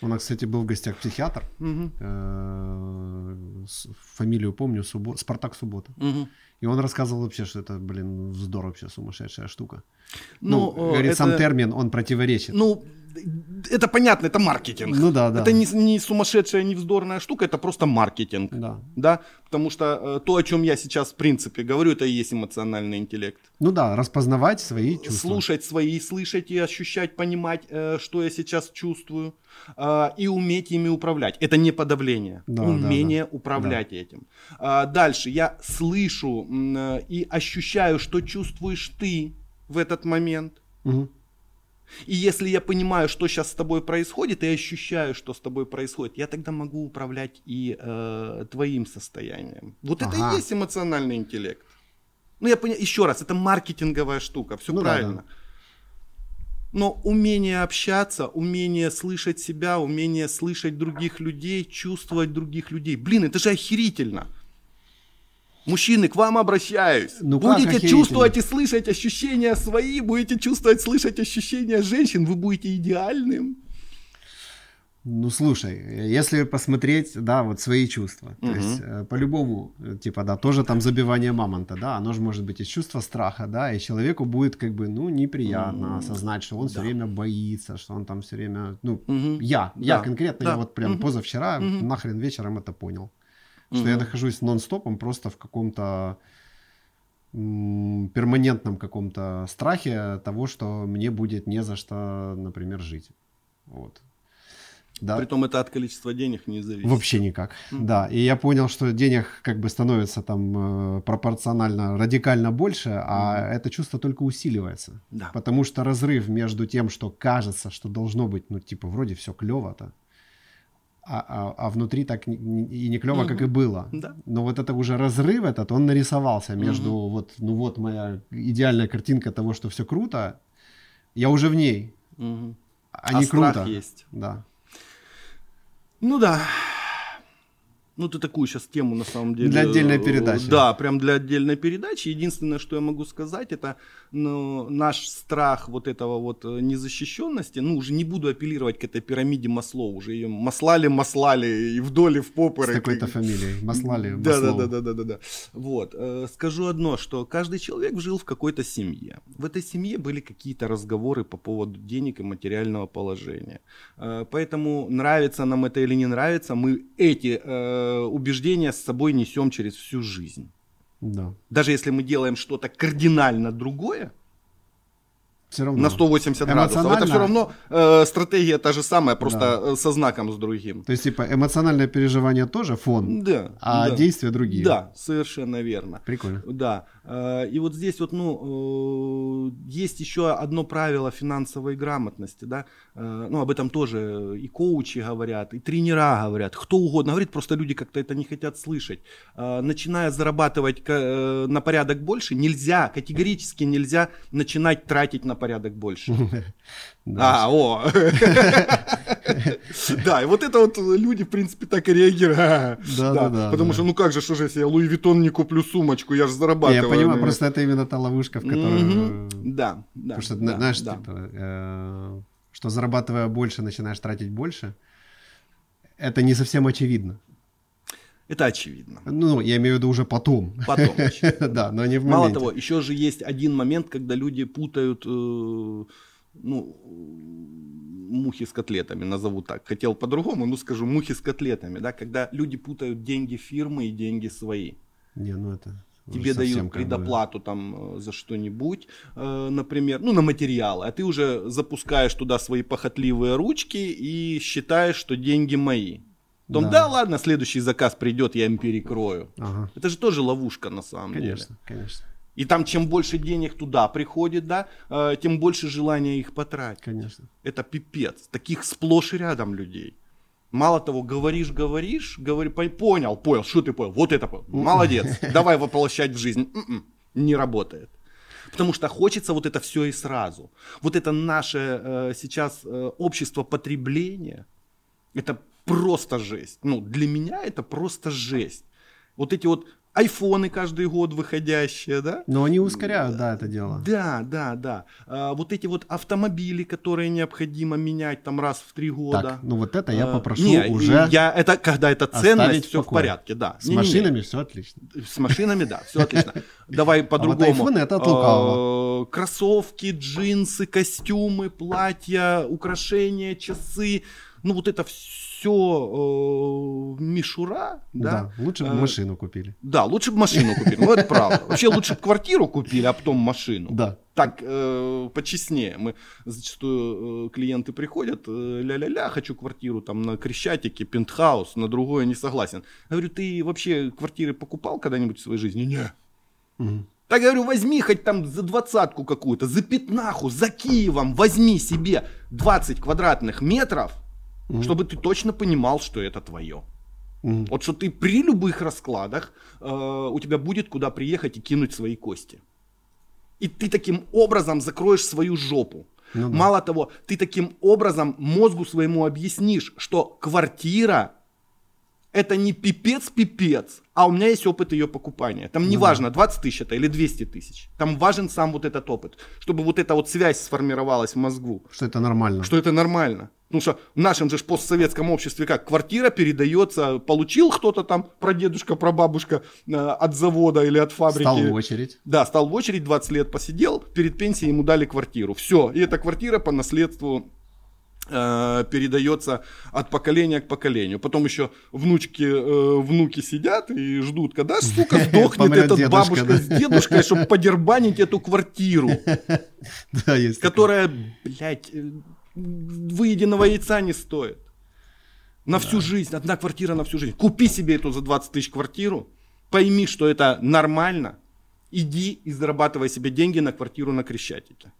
У нас, кстати, был в гостях психиатр. Мгм, э, Фамилию помню, Суббо- Спартак Суббота. мгм. И он рассказывал вообще, что это, блин, вздор вообще, сумасшедшая штука. Ну, Ну, э, говорит, сам это- термин, он противоречит. Ну, это понятно, это маркетинг. Ну да, да. Это не, не сумасшедшая, не вздорная штука, это просто маркетинг. Да. Да, потому что э, то, о чем я сейчас в принципе говорю, это и есть эмоциональный интеллект. Ну да, распознавать свои чувства. Слушать свои, слышать и ощущать, понимать, э, что я сейчас чувствую, э, и уметь ими управлять. Это не подавление, Да, да, умение да. управлять этим. А, дальше я слышу э, и ощущаю, что чувствуешь ты в этот момент. Мгм. И если я понимаю, что сейчас с тобой происходит, и ощущаю, что с тобой происходит, я тогда могу управлять и э, твоим состоянием. Вот это Ага. и есть эмоциональный интеллект. Ну, я понимаю, еще раз, это маркетинговая штука, все Ну да, правильно. Но умение общаться, умение слышать себя, умение слышать других людей, чувствовать других людей. Блин, это же охерительно. Мужчины, к вам обращаюсь. Ну будете чувствовать и слышать ощущения свои, будете чувствовать, слышать ощущения женщин, вы будете идеальным. Ну, слушай, если посмотреть, да, вот свои чувства, то Мгм. есть э, по-любому, э, типа, да, тоже там забивание мамонта, да, оно же может быть из чувства страха, да, и человеку будет как бы, ну, неприятно М, осознать, что он все да. время боится, что он там все время, ну, Мгм. я, я Да, конкретно, да, я вот прям мгм. позавчера Мгм. нахрен вечером это понял, что я Мгм. нахожусь нон-стопом просто в каком-то м, перманентном каком-то страхе того, что мне будет не за что, например, жить. Вот. Да. Притом это от количества денег не зависит. Вообще никак. Да. И я понял, что денег как бы становится там э, пропорционально радикально больше, а это чувство только усиливается. Да. Потому что разрыв между тем, что кажется, что должно быть, ну, типа, вроде все клево-то, а, а, а внутри так и не клево, как и было. Да. Но вот это уже разрыв этот, он нарисовался между вот, ну вот моя идеальная картинка того, что все круто, я уже в ней, Мгм. а, А не страх круто. есть. Да. Ну да. Ну, ты такую сейчас тему, на самом деле... Для отдельной э, передачи. Да, прям для отдельной передачи. Единственное, что я могу сказать, это ну, наш страх вот этого вот э, незащищенности, ну, уже не буду апеллировать к этой пирамиде маслов, уже ее маслали, маслали и вдоль, и в попоры. С такой-то фамилией. Маслали, Да, да, да, да, да, да, да. Вот. э, Скажу одно, что каждый человек жил в какой-то семье. В этой семье были какие-то разговоры по поводу денег и материального положения. Э, Поэтому нравится нам это или не нравится, мы эти убеждения с собой несем через всю жизнь. Да. Даже если мы делаем что-то кардинально другое, Все равно. на 180 градусов. Это все равно э, стратегия та же самая, просто Да. э, со знаком с другим. То есть, типа, эмоциональное переживание тоже фон, Да. а да. действия другие. Да, совершенно верно. Прикольно. Да. Э, И вот здесь вот, ну, э, есть еще одно правило финансовой грамотности, да, ну, об этом тоже и коучи говорят, и тренера говорят, кто угодно говорит, просто люди как-то это не хотят слышать. Начиная зарабатывать на порядок больше, нельзя, категорически нельзя начинать тратить на порядок больше. А, о. Да, и вот это вот люди, в принципе, так и реагируют. Да, да, да, Потому что, ну как же, что же, если я Луи Виттон не куплю сумочку, я же зарабатываю. Я понимаю, просто это именно та ловушка, в которую... Да, да. Потому что, да, знаешь, типа, э, что зарабатывая больше, начинаешь тратить больше, это не совсем очевидно. Это очевидно. Ну, я имею в виду уже потом. Потом. Да, но не в Мало моменте. того, еще же есть один момент, когда люди путают, э, ну, мухи с котлетами, назову так. Хотел по-другому, ну скажу, мухи с котлетами, да, когда люди путают деньги фирмы и деньги свои. Не, ну это... Тебе дают предоплату там э, за что-нибудь, э, например, ну на материалы, а ты уже запускаешь туда свои похотливые ручки и считаешь, что деньги мои. Потом, Да. да. ладно, следующий заказ придет, я им перекрою. Ага, Это же тоже ловушка на самом деле. конечно, конечно, И там чем больше денег туда приходит, да, э, тем больше желания их потратить. конечно. Это пипец. Таких сплошь и рядом людей. Мало того, говоришь, говоришь, говори, по- понял, понял, что ты понял, вот это понял, молодец, давай воплощать в жизнь. М-м, Не работает. Потому что хочется вот это все и сразу. Вот это наше э, сейчас э, общество потребления, это просто жесть. Ну, для меня это просто жесть. Вот эти вот айфоны каждый год выходящие, да? Но они ускоряют, да, это дело. Да, да, да. А, вот эти вот автомобили, которые необходимо менять там раз в три года. Так, ну вот это я А, попрошу не, уже я, это когда это ценность, все в порядке, да. с Не-не-не. машинами все отлично. С машинами, да, все отлично. Давай по-другому. айфоны это от лукавого. Э, Кроссовки, джинсы, костюмы, платья, украшения, часы. Ну вот это все мишура, да? Да, лучше бы Э, машину купили. Да, лучше бы машину купили. Ну, это правда. Вообще лучше бы квартиру купили, а потом машину. Да. Так э, почестнее. Мы зачастую э, клиенты приходят, э, ля-ля-ля, хочу квартиру там на Крещатике, пентхаус, на другое не согласен. Я говорю, ты вообще квартиры покупал когда-нибудь в своей жизни? Не. Мгм. Так говорю, возьми хоть там за двадцатку какую-то, за пятнаху, за Киевом, возьми себе 20 квадратных метров, Мгм. чтобы ты точно понимал, что это твое. Мгм. Вот что ты при любых раскладах э, у тебя будет куда приехать и кинуть свои кости. И ты таким образом закроешь свою жопу. Ну да. Мало того, ты таким образом мозгу своему объяснишь, что квартира это не пипец-пипец, а у меня есть опыт ее покупания. Там не Ну важно, 20 тысяч это или 200 тысяч. Там важен сам вот этот опыт, чтобы вот эта вот связь сформировалась в мозгу Что это нормально. что это нормально. Потому что в нашем же постсоветском обществе как квартира передается, получил кто-то там, прадедушка, прабабушка э, от завода или от фабрики. Стал в очередь. Да, стал в очередь, 20 лет посидел, перед пенсией ему дали квартиру. Все, и эта квартира по наследству э, передается от поколения к поколению. Потом еще внучки, э, внуки сидят и ждут, когда сука, сдохнет этот бабушка с дедушкой, чтобы подербанить эту квартиру которая, блядь, э, выеденного яйца не стоит. На всю жизнь, одна квартира на всю жизнь. Купи себе эту за 20 тысяч квартиру, пойми, что это нормально, иди и зарабатывай себе деньги на квартиру на Крещатике.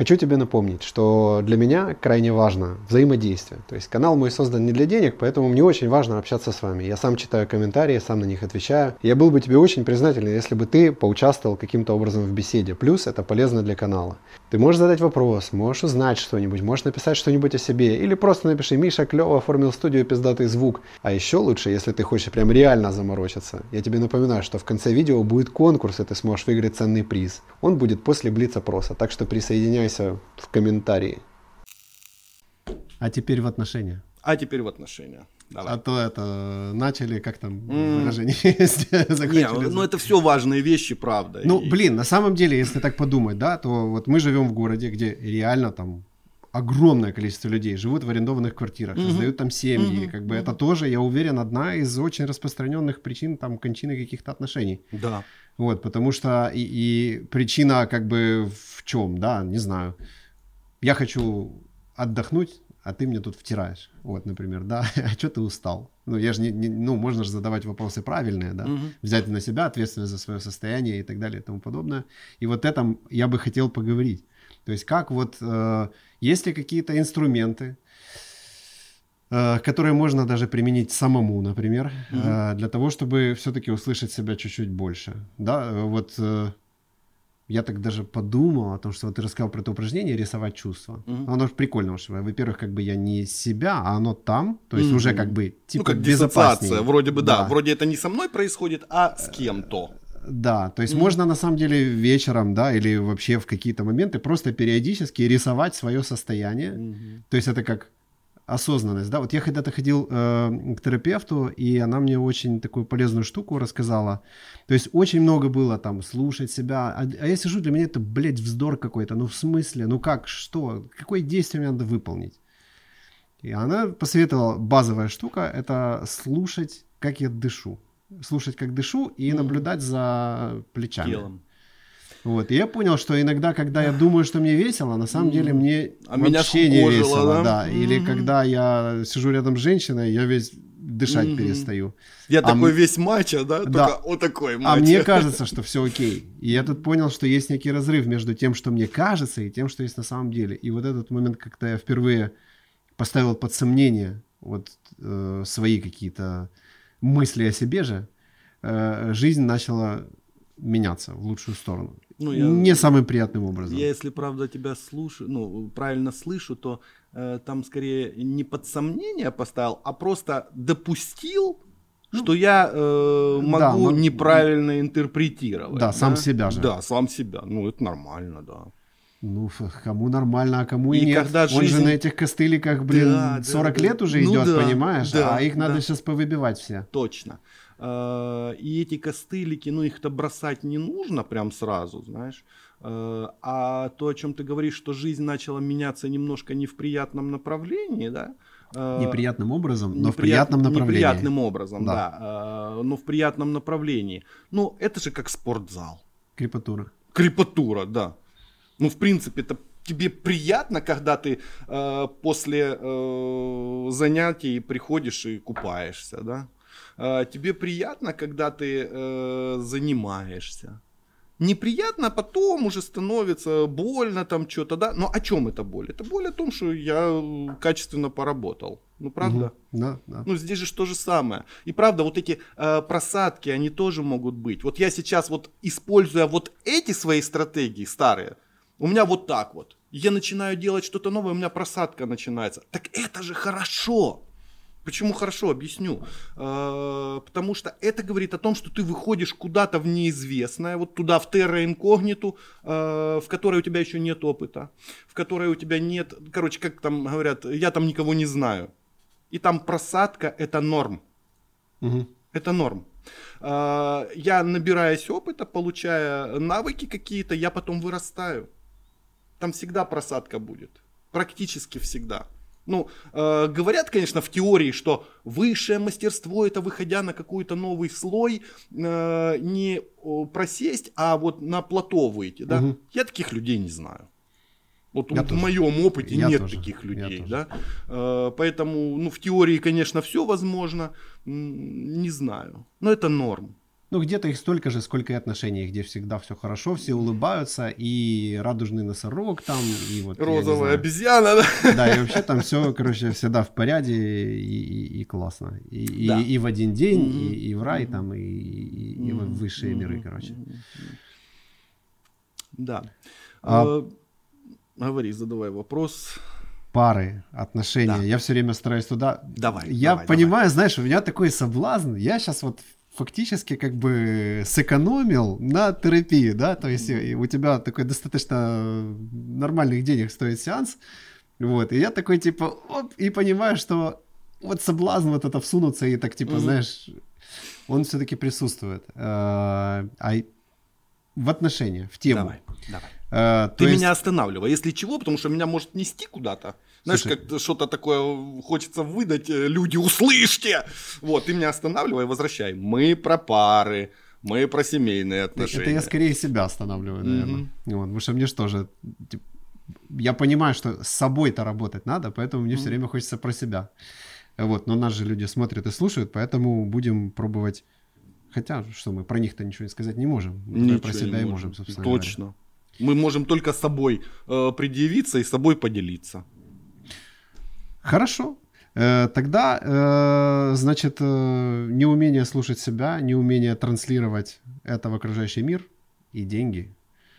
Хочу тебе напомнить, что для меня крайне важно взаимодействие. То есть канал мой создан не для денег, поэтому мне очень важно общаться с вами. Я сам читаю комментарии, сам на них отвечаю. Я был бы тебе очень признателен, если бы ты поучаствовал каким-то образом в беседе. Плюс это полезно для канала. Ты можешь задать вопрос, можешь узнать что-нибудь, можешь написать что-нибудь о себе. Или просто напиши, Миша клево оформил студию пиздатый звук. А еще лучше, если ты хочешь прям реально заморочиться. Я тебе напоминаю, что в конце видео будет конкурс, и ты сможешь выиграть ценный приз. Он будет после блиц-опроса, так что присоединяйся в комментарии. А теперь в отношения. А теперь в отношения. Давай. А то это начали, как там М. выражение есть, Не, закончили. ну это все важные вещи, правда. Ну, И- блин, на самом деле, если так подумать, да, то вот мы живем в городе, где реально там огромное количество людей живут в арендованных квартирах, Мгм. создают там семьи, Мгм. как бы это Мгм. тоже, я уверен, одна из очень распространенных причин там кончины каких-то отношений. Да. Вот, потому что и, и причина как бы в чем, да, не знаю. Я хочу отдохнуть, а ты мне тут втираешь. Вот, например, да, а что ты устал? Ну, я же не, не- ну, можно же задавать вопросы правильные, да, Мгм. взять на себя ответственность за свое состояние и так далее и тому подобное. И вот этом я бы хотел поговорить. То есть как вот, э, есть ли какие-то инструменты, э, которые можно даже применить самому, например, Мгм. э, для того, чтобы все-таки услышать себя чуть-чуть больше. Да, э, вот э, я так даже подумал о том, что вот ты рассказал про это упражнение рисовать чувства. Мгм. Оно же прикольно, что, во-первых, как бы я не себя, а оно там, то есть Мгм. уже как бы типа ну, как безопаснее. диссоциация. Вроде бы, да. Да. Вроде это не со мной происходит, а с кем-то. Да, то есть Мгм. можно на самом деле вечером, да, или вообще в какие-то моменты просто периодически рисовать свое состояние. Мгм. То есть это как осознанность, да. Вот я когда-то ходил э, к терапевту, и она мне очень такую полезную штуку рассказала. То есть очень много было там слушать себя, а, а я сижу, для меня это, блядь, вздор какой-то. Ну в смысле, ну как, что, какое действие мне надо выполнить? И она посоветовала, базовая штука, это слушать, как я дышу. Слушать, как дышу, и Мгм. наблюдать за плечами. Телом. Вот. И я понял, что иногда, когда я думаю, что мне весело, на самом деле мне А меня вообще не скукожило, весело, да? да. Или Мгм. когда я сижу рядом с женщиной, я весь дышать Мгм. перестаю. Я А такой м- весь мачо, да? Да. Только вот такой А мачо. мне кажется, что все окей. И я тут понял, что есть некий разрыв между тем, что мне кажется, и тем, что есть на самом деле. И вот этот момент, когда я впервые поставил под сомнение вот э, свои какие-то мысли о себе же, э, жизнь начала меняться в лучшую сторону. Ну, я- Не самым приятным образом. Я, если правда тебя слушаю, ну, правильно слышу, то э, там скорее не под сомнение поставил, а просто допустил, что я э, могу да, но- неправильно интерпретировать. Да, сам себя же. Да, сам себя. Ну, это нормально, да. Ну, кому нормально, а кому и, И нет. когда Он же на этих костыликах, блин, Да, да, 40 да. лет уже Ну идет, да, понимаешь? да, а их надо да. сейчас повыбивать все. Точно. Э, И эти костылики, ну, их-то бросать не нужно прям сразу, знаешь. Э, А то, о чем ты говоришь, что жизнь начала меняться немножко не в приятном направлении, да? э, Неприятным образом, но в неприят- приятном направлении. Неприятным образом, Да. да. Но в приятном направлении. Ну, это же как спортзал. Крепатура. Крепатура, да. Ну, в принципе, это тебе приятно, когда ты э, после э, занятий приходишь и купаешься, да? Э, тебе приятно, когда ты э, занимаешься. Неприятно, а потом уже становится больно там что-то, да? Но о чем это боль? Это боль о том, что я качественно поработал. Ну, правда? Мгм. Да, да. Ну, здесь же то же самое. И правда, вот эти э, просадки, они тоже могут быть. Вот я сейчас вот, используя вот эти свои стратегии старые, у меня вот так вот. Я начинаю делать что-то новое, у меня просадка начинается. Так это же хорошо. Почему хорошо? Объясню. Э, Потому что это говорит о том, что ты выходишь куда-то в неизвестное, вот туда, в терра инкогниту, э, в которой у тебя еще нет опыта, в которой у тебя нет, короче, как там говорят, я там никого не знаю. И там просадка это норм. Мгм. Это норм. А, Я, набираясь опыта, получая навыки какие-то, я потом вырастаю. Там всегда просадка будет. Практически всегда. Ну, э, говорят, конечно, в теории, что высшее мастерство это выходя на какой-то новый слой, э, не просесть, а вот на плато выйти. Да? Мгм. Я таких людей не знаю. Вот Я в тоже. моем опыте Я нет тоже. таких Я людей. тоже. Да? Э, Поэтому, ну, в теории, конечно, все возможно. Не знаю. Но это норм. Ну, где-то их столько же, сколько и отношений, где всегда все хорошо, все улыбаются, и радужный носорог там, и вот... Розовая обезьяна, да? Да, и вообще там все, короче, всегда в порядке и, и- и классно. И, и- Да. и в один день, Мгм. и, и в рай там, и, и- и в Мгм. высшие миры, Мгм. короче. Да. А- Э, Говори, задавай вопрос. Пары, отношения. Да. Я все время стараюсь туда. Давай. Я давай, понимаю, знаешь, у меня такой соблазн. Я сейчас вот фактически как бы сэкономил на терапии, да, то есть у тебя такой достаточно нормальных денег стоит сеанс, вот, и я такой типа, оп, и понимаю, что вот соблазн вот это всунуться и так типа, знаешь, он все-таки присутствует. А в отношениях, в тему. Давай, давай. Э, Ты есть... меня останавливай, если чего, потому что меня может нести куда-то. Знаешь, Слушай, как что-то такое хочется выдать, э, люди, услышьте! Вот, ты меня останавливай, возвращай. Мы про пары, мы про семейные отношения. Это я скорее себя останавливаю, наверное. Mm-hmm. Вот, потому что мне же, типа, я понимаю, что с собой-то работать надо, поэтому мне mm-hmm. все время хочется про себя. Вот, но нас же люди смотрят и слушают, поэтому будем пробовать. Хотя, что мы про них-то ничего сказать не можем. Ничего про себя не и можем, собственно Точно. Говоря. Мы можем только собой э, предъявиться и собой поделиться. Хорошо. Э, тогда, э, значит, э, неумение слушать себя, неумение транслировать это в окружающий мир и деньги.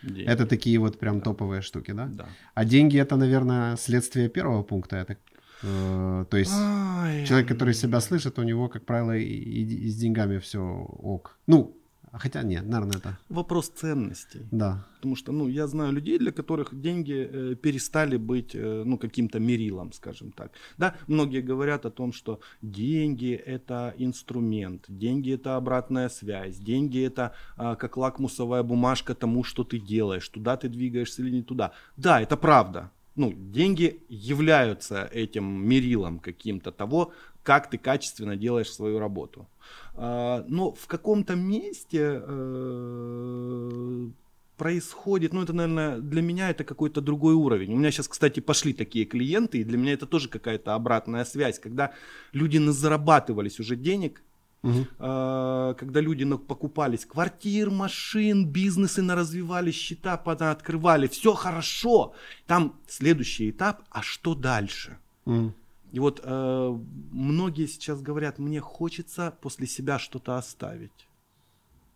деньги. Это такие вот прям да. топовые штуки, да? Да. А деньги это, наверное, следствие первого пункта, так то есть Ой. человек, который себя слышит, у него, как правило, и, и, с деньгами все ок. Ну, хотя нет, наверное, это... Вопрос ценностей. Да. Потому что, ну, я знаю людей, для которых деньги э, перестали быть, э, ну, каким-то мерилом, скажем так. Да, многие говорят о том, что деньги – это инструмент, деньги – это обратная связь, деньги – это э, как лакмусовая бумажка тому, что ты делаешь, туда ты двигаешься или не туда. Да, это правда. Ну, деньги являются этим мерилом каким-то того, как ты качественно делаешь свою работу. А, но в каком-то месте э, происходит, ну это, наверное, для меня это какой-то другой уровень. У меня сейчас, кстати, пошли такие клиенты, и для меня это тоже какая-то обратная связь, когда люди зарабатывались уже денег, Угу. когда люди покупались квартир, машин, бизнесы на развивали, счета открывали, все хорошо. Там следующий этап, а что дальше? Угу. И вот э, многие сейчас говорят, мне хочется после себя что-то оставить.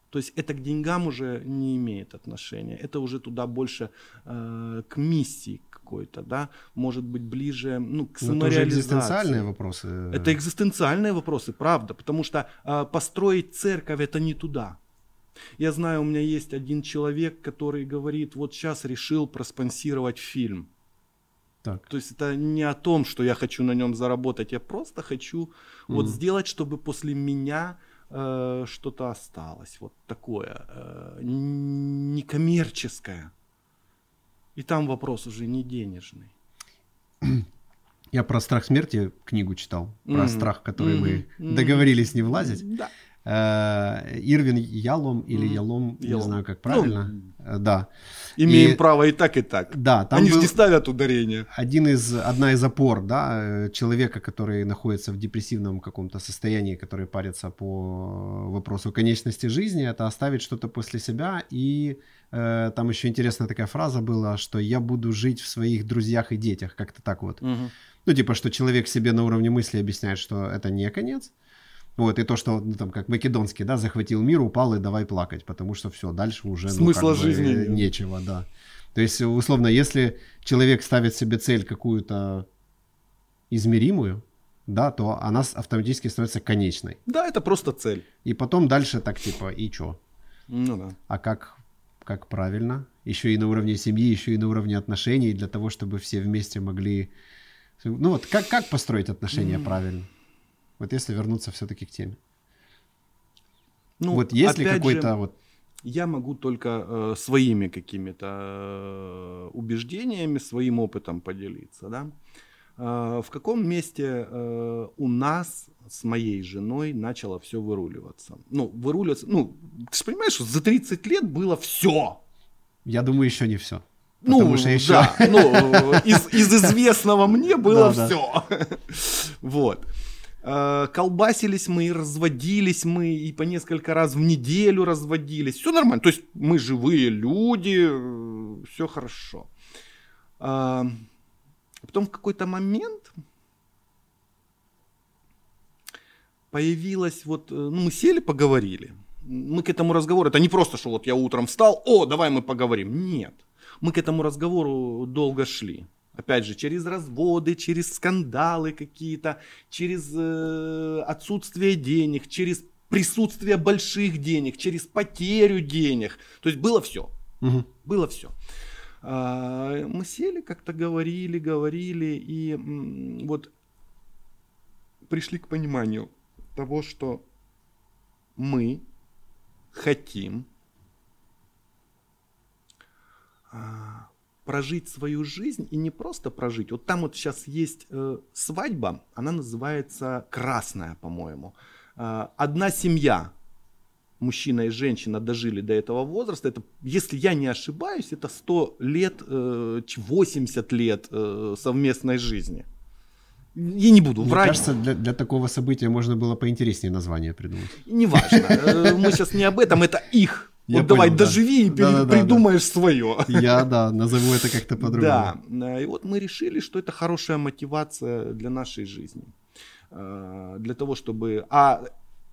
То есть это к деньгам уже не имеет отношения. Это уже туда больше э, к миссии какой-то, да, может быть ближе, ну, к самореализации. это экзистенциальные вопросы. Это экзистенциальные вопросы, правда, потому что э, построить церковь это не туда. Я знаю, у меня есть один человек, который говорит, вот сейчас решил проспонсировать фильм. Так. То есть это не о том, что я хочу на нем заработать, я просто хочу mm. вот сделать, чтобы после меня э, что-то осталось, вот такое э, некоммерческое. И там вопрос уже не денежный. Я про страх смерти книгу читал, про mm-hmm. страх, который mm-hmm. мы договорились не влазить. Да. Э, Ирвин Ялом или Ялом, Ялом, не знаю, как правильно. Ну, да. Имеем и, право и так, и так. Да, там Они же не ставят ударение. Один из, одна из опор, да, э, человека, который находится в депрессивном каком-то состоянии, который парится по вопросу конечности жизни, это оставить что-то после себя. И э, там еще интересная такая фраза была, что я буду жить в своих друзьях и детях, как-то так вот. Угу. Ну, типа, что человек себе на уровне мысли объясняет, что это не конец, вот, и то, что, ну, там, как Македонский, да, захватил мир, упал и давай плакать, потому что все, дальше уже, ну, Смысла как жизни бы, нечего, да. То есть, условно, если человек ставит себе цель какую-то измеримую, да, то она автоматически становится конечной. Да, это просто цель. И потом дальше так типа, и чё? Ну да. А как, как правильно? Еще и на уровне семьи, еще и на уровне отношений, для того, чтобы все вместе могли... Ну вот, как, как построить отношения mm. правильно? Вот если вернуться все-таки к теме. Ну, вот есть ли какой-то вот... Я могу только э, своими какими-то э, убеждениями, своим опытом поделиться, да. Э, в каком месте э, у нас с моей женой начало все выруливаться? Ну, выруливаться, ну, ты же понимаешь, что за 30 лет было все. Я думаю, еще не все. Ну, что еще... да, ну, из, из известного мне было все. Вот. Э, колбасились мы, разводились мы, и по несколько раз в неделю разводились. Все нормально. То есть мы живые люди, э, все хорошо. А потом в какой-то момент появилась вот, э, ну мы сели, поговорили. Мы к этому разговору, это не просто, что вот я утром встал, о, давай мы поговорим. Нет. Мы к этому разговору долго шли. Опять же, через разводы, через скандалы какие-то, через э, отсутствие денег, через присутствие больших денег, через потерю денег. То есть было все. Угу. Было все. А, мы сели, как-то говорили, говорили, и вот пришли к пониманию того, что мы хотим а, прожить свою жизнь и не просто прожить. Вот там вот сейчас есть э, свадьба, она называется красная, по-моему. Э, одна семья, мужчина и женщина дожили до этого возраста, это, если я не ошибаюсь, это 100 лет, 80 э, лет э, совместной жизни. Я не буду Мне врать. кажется, для, для такого события можно было поинтереснее название придумать. Неважно. Э, мы сейчас не об этом, это их. Я вот понял, давай, да. доживи и да, да, придумаешь да. свое. Я, да, назову это как-то по-другому. Да, и вот мы решили, что это хорошая мотивация для нашей жизни. Для того, чтобы... А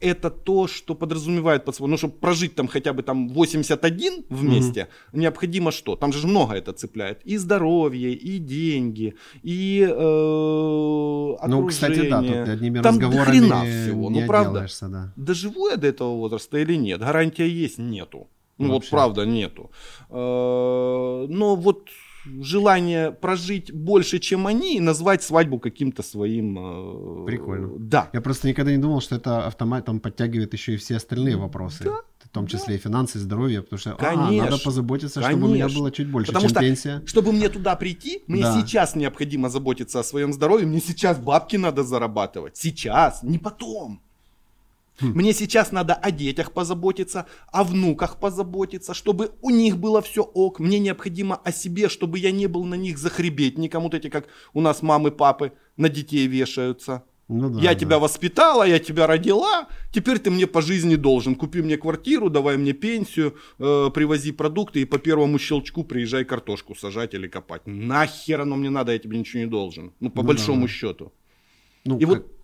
это то, что подразумевает под собой, ну, чтобы прожить там хотя бы там 81 вместе, mm-hmm. необходимо что? Там же много это цепляет. И здоровье, и деньги, и э, окружение. Ну, кстати, да, тут одними там разговорами хрена всего. Не ну, правда, да. доживу я до этого возраста или нет? Гарантия есть? Нету. Ну, Вообще. вот правда нету. Э, но вот желание прожить больше, чем они, и назвать свадьбу каким-то своим... Э, Прикольно. Да. Я просто никогда не думал, что это автоматом подтягивает еще и все остальные вопросы. Да. В том числе да. и финансы, и здоровье, потому что конечно, а, надо позаботиться, конечно. чтобы у меня было чуть больше, потому чем что, пенсия. Чтобы мне туда прийти, мне да. сейчас необходимо заботиться о своем здоровье, мне сейчас бабки надо зарабатывать. Сейчас, не потом. Хм. Мне сейчас надо о детях позаботиться, о внуках позаботиться, чтобы у них было все ок. Мне необходимо о себе, чтобы я не был на них захребетником. Вот эти, как у нас мамы, папы на детей вешаются. Ну, да, я да. тебя воспитала, я тебя родила, теперь ты мне по жизни должен. Купи мне квартиру, давай мне пенсию, э, привози продукты и по первому щелчку приезжай картошку сажать или копать. Нахер оно мне надо, я тебе ничего не должен. Ну, по ну, большому да. счету. Ну, и как... вот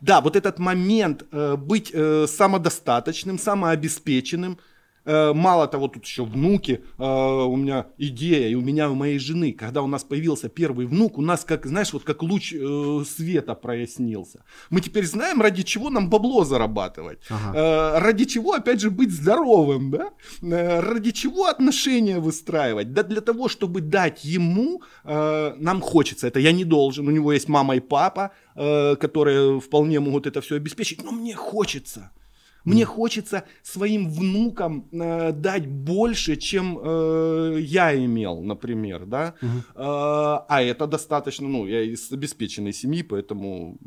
да, вот этот момент э, быть э, самодостаточным, самообеспеченным, мало того, тут еще внуки, э, у меня идея, и у меня, у моей жены, когда у нас появился первый внук, у нас, как, знаешь, вот как луч э, света прояснился. Мы теперь знаем, ради чего нам бабло зарабатывать, ага. э, ради чего, опять же, быть здоровым, да, э, ради чего отношения выстраивать, да для того, чтобы дать ему, э, нам хочется, это. Я не должен, у него есть мама и папа, Э, которые вполне могут это все обеспечить, но мне хочется. Мне mm. хочется своим внукам э, дать больше, чем э, я имел, например, да. Mm-hmm. Э, а это достаточно, ну, я из обеспеченной семьи, поэтому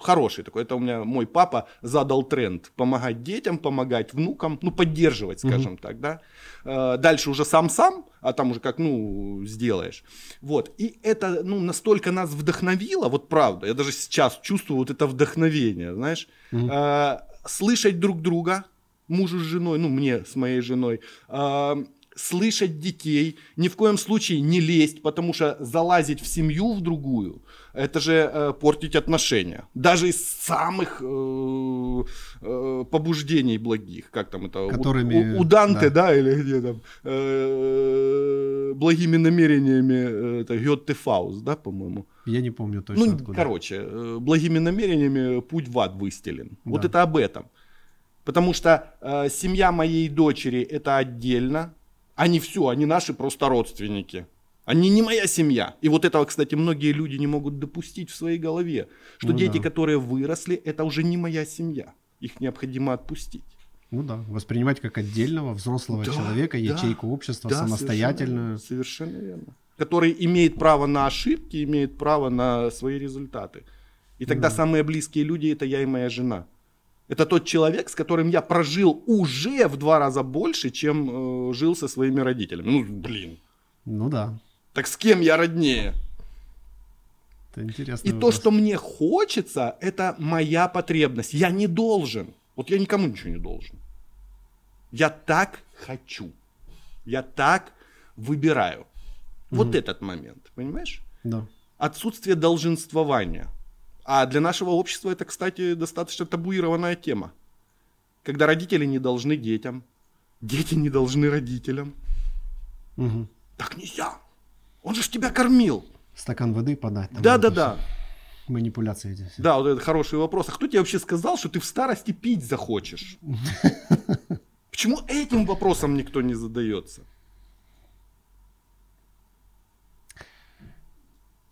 хороший такой. Это у меня мой папа задал тренд помогать детям, помогать внукам, ну поддерживать, скажем mm-hmm. так, да. Э, дальше уже сам сам, а там уже как ну сделаешь. Вот и это ну настолько нас вдохновило, вот правда. Я даже сейчас чувствую вот это вдохновение, знаешь, mm-hmm. Слышать друг друга, мужу с женой, ну мне с моей женой э, слышать детей, ни в коем случае не лезть, потому что залазить в семью в другую, это же э, портить отношения. Даже из самых э, э, побуждений благих, как там это, Которыми, у, у Данте, да. да, или где там, э, благими намерениями, э, это Гетте Фауст, да, по-моему. Я не помню точно Ну, откуда. короче, э, благими намерениями путь в ад выстелен. Да. Вот это об этом. Потому что э, семья моей дочери это отдельно, они все, они наши просто родственники. Они не моя семья. И вот этого, кстати, многие люди не могут допустить в своей голове, что ну, дети, да. которые выросли, это уже не моя семья. Их необходимо отпустить. Ну да, воспринимать как отдельного взрослого да, человека, ячейку да, общества, да, самостоятельную. Совершенно, совершенно верно. Который имеет право на ошибки, имеет право на свои результаты. И тогда да. самые близкие люди это я и моя жена. Это тот человек, с которым я прожил уже в два раза больше, чем э, жил со своими родителями. Ну, блин. Ну да. Так с кем я роднее? Это интересно. И вопрос. то, что мне хочется, это моя потребность. Я не должен. Вот я никому ничего не должен. Я так хочу. Я так выбираю. Вот угу. этот момент, понимаешь? Да. Отсутствие долженствования – а для нашего общества это, кстати, достаточно табуированная тема. Когда родители не должны детям, дети не должны родителям. Угу. Так нельзя. Он же тебя кормил. Стакан воды подать. Да, да, да. Манипуляции здесь. Да, вот это хороший вопрос. А кто тебе вообще сказал, что ты в старости пить захочешь? Почему этим вопросом никто не задается?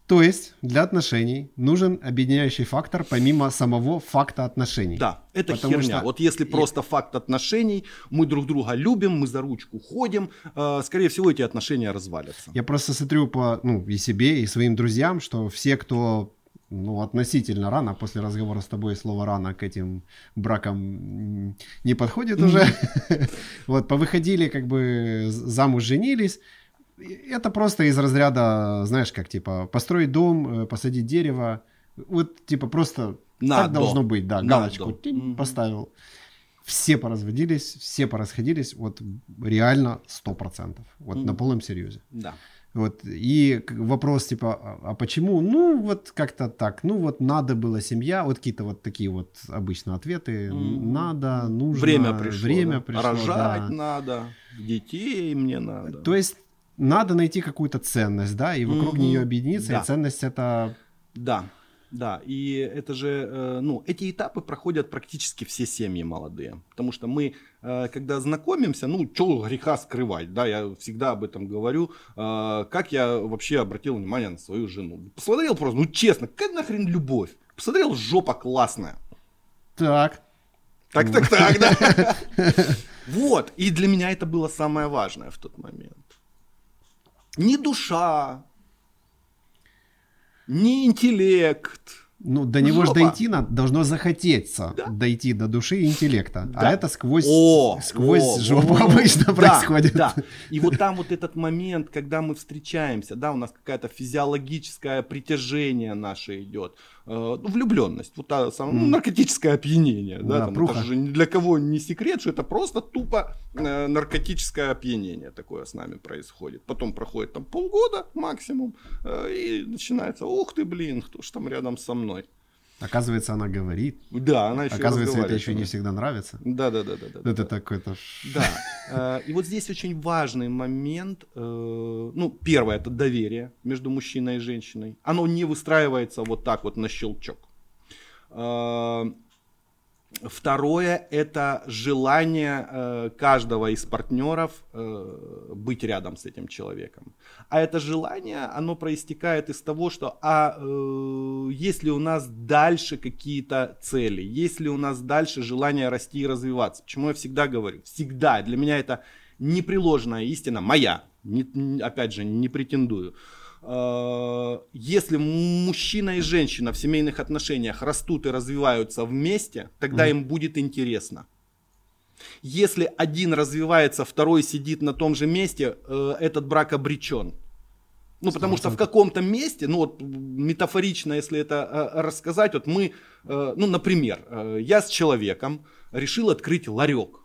То есть для отношений нужен объединяющий фактор помимо самого факта отношений. Да, это Потому херня. Что... Вот если просто факт отношений, мы друг друга любим, мы за ручку ходим, э, скорее всего эти отношения развалятся. Я просто смотрю по ну, и себе, и своим друзьям, что все, кто ну, относительно рано, после разговора с тобой слово рано к этим бракам не подходит уже. Вот, повыходили, как бы замуж женились, это просто из разряда, знаешь, как типа построить дом, э, посадить дерево. Вот типа просто Надо. так должно быть, да, галочку Надо. поставил. Все поразводились, все порасходились, вот реально сто процентов, вот mm. на полном серьезе. Да. Вот, и вопрос типа, а, а почему? Ну, вот как-то так, ну вот надо было семья, вот какие-то вот такие вот обычно ответы, mm. надо, нужно. Время пришло, время да? пришло, Рожать да. надо, детей мне надо. То есть надо найти какую-то ценность, да, и вокруг mm-hmm. нее объединиться, да. и ценность это... Да, да, и это же, э, ну, эти этапы проходят практически все семьи молодые, потому что мы, э, когда знакомимся, ну, что греха скрывать, да, я всегда об этом говорю, э, как я вообще обратил внимание на свою жену. Посмотрел просто, ну, честно, какая нахрен любовь? Посмотрел, жопа классная. Так. Так, так, так, да. Вот, и для меня это было самое важное в тот момент ни душа, ни интеллект. Ну, до него же дойти надо, должно захотеться да? дойти до души и интеллекта. А да. А это сквозь, о, сквозь о, жопу о, обычно да, происходит. Да. И вот там вот этот момент, когда мы встречаемся, да, у нас какая-то физиологическое притяжение наше идет. Э, ну, влюбленность, вот та самая, ну, наркотическое опьянение, да, да там, это же ни для кого не секрет, что это просто тупо э, наркотическое опьянение такое с нами происходит. Потом проходит там полгода максимум, э, и начинается, ух ты, блин, кто ж там рядом со мной. Оказывается, она говорит. Да, она еще Оказывается, это еще не всегда нравится. Да, да, да, да. да это да. такой-то. Да. Э, и вот здесь очень важный момент. Э, ну, первое это доверие между мужчиной и женщиной. Оно не выстраивается вот так вот на щелчок. Второе – это желание э, каждого из партнеров э, быть рядом с этим человеком. А это желание, оно проистекает из того, что а э, есть ли у нас дальше какие-то цели, есть ли у нас дальше желание расти и развиваться. Почему я всегда говорю, всегда, для меня это непреложная истина, моя, не, опять же, не претендую. Э, если мужчина и женщина в семейных отношениях растут и развиваются вместе, тогда mm. им будет интересно. Если один развивается, второй сидит на том же месте, э, этот брак обречен. Ну, потому что в каком-то месте, ну вот метафорично, если это э, рассказать, вот мы, ну, например, я с человеком решил открыть ларек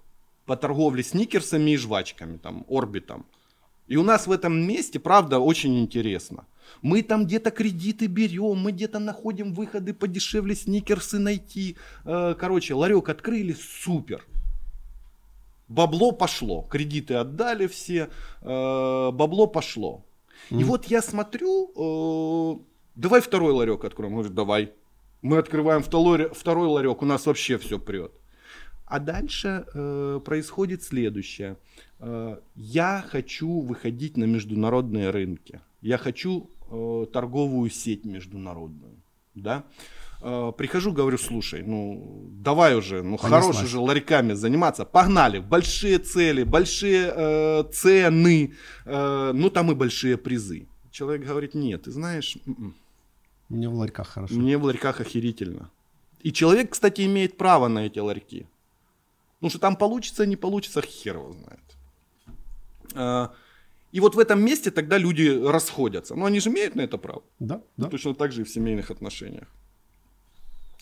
по торговле сникерсами и жвачками, там, орбитом. И у нас в этом месте, правда, очень интересно. Мы там где-то кредиты берем, мы где-то находим выходы подешевле сникерсы найти. Э, короче, ларек открыли, супер. Бабло пошло, кредиты отдали все, э, бабло пошло. Mm. И вот я смотрю, э, давай второй ларек откроем. Он говорит, давай. Мы открываем второй, второй ларек, у нас вообще все прет. А дальше э, происходит следующее. Э, я хочу выходить на международные рынки. Я хочу э, торговую сеть международную. Да? Э, прихожу, говорю, слушай, ну давай уже, ну Понеслась. хорош уже ларьками заниматься, погнали, большие цели, большие э, цены, э, ну там и большие призы. Человек говорит, нет, ты знаешь, м-м. мне в ларьках хорошо. Мне в ларьках охерительно. И человек, кстати, имеет право на эти ларьки. Ну что там получится, не получится, хер его знает. А, и вот в этом месте тогда люди расходятся. Но они же имеют на это право. Да, да. Точно так же и в семейных отношениях.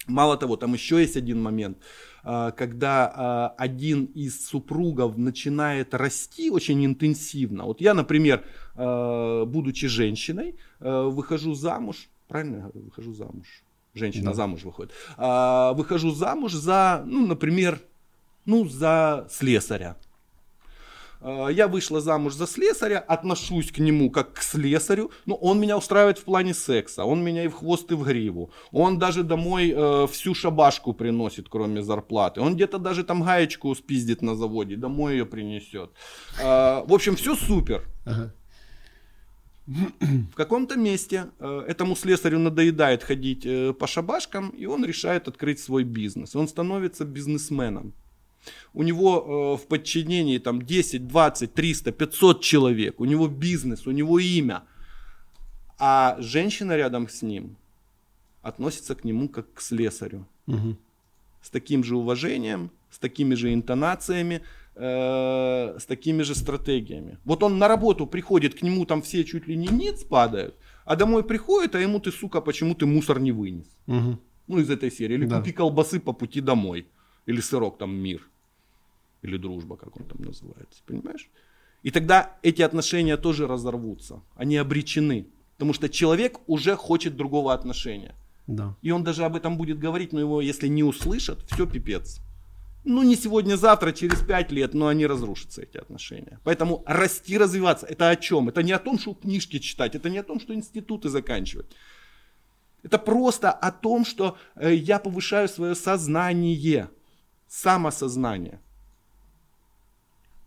Мало того, там еще есть один момент, а, когда а, один из супругов начинает расти очень интенсивно. Вот я, например, будучи женщиной, выхожу замуж, правильно я говорю, выхожу замуж, женщина да. замуж выходит, выхожу замуж за, ну, например, ну, за слесаря. А, я вышла замуж за слесаря, отношусь к нему как к слесарю, но он меня устраивает в плане секса, он меня и в хвост, и в гриву. Он даже домой э, всю шабашку приносит, кроме зарплаты. Он где-то даже там гаечку спиздит на заводе, домой ее принесет. Э, в общем, все супер. Ага. В каком-то месте э, этому слесарю надоедает ходить э, по шабашкам, и он решает открыть свой бизнес. Он становится бизнесменом. У него э, в подчинении там 10, 20, 300, 500 человек. У него бизнес, у него имя. А женщина рядом с ним относится к нему как к слесарю. Угу. С таким же уважением, с такими же интонациями, э, с такими же стратегиями. Вот он на работу приходит, к нему там все чуть ли не ниц падают, а домой приходит, а ему ты, сука, почему ты мусор не вынес? Угу. Ну, из этой серии. Или Да. купи колбасы по пути домой. Или сырок там мир. Или дружба, как он там называется. Понимаешь? И тогда эти отношения тоже разорвутся. Они обречены. Потому что человек уже хочет другого отношения. Да. И он даже об этом будет говорить, но его, если не услышат, все пипец. Ну, не сегодня, завтра, через пять лет, но они разрушатся, эти отношения. Поэтому расти, развиваться, это о чем? Это не о том, что книжки читать, это не о том, что институты заканчивать. Это просто о том, что э, я повышаю свое сознание, самосознание.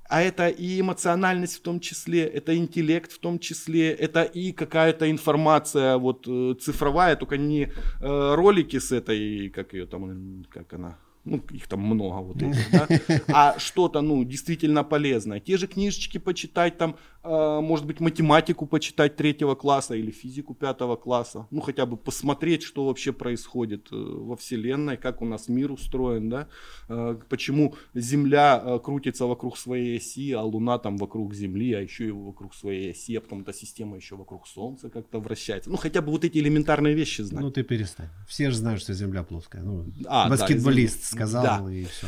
А это и эмоциональность в том числе, это интеллект в том числе, это и какая-то информация вот э, цифровая, только не э, ролики с этой, как ее там, как она, ну их там много вот этих, да, а что-то, ну, действительно полезное. Те же книжечки почитать там, может быть, математику почитать третьего класса или физику пятого класса, ну, хотя бы посмотреть, что вообще происходит э, во Вселенной, как у нас мир устроен, да, Э, почему Земля э, крутится вокруг своей оси, а Луна там вокруг Земли, а еще и вокруг своей оси, а потом эта система еще вокруг Солнца как-то вращается. Ну, хотя бы вот эти элементарные вещи знать. Ну ты перестань. Все же знают, что Земля плоская. Ну, А, да, баскетболист извини. сказал Да. и все.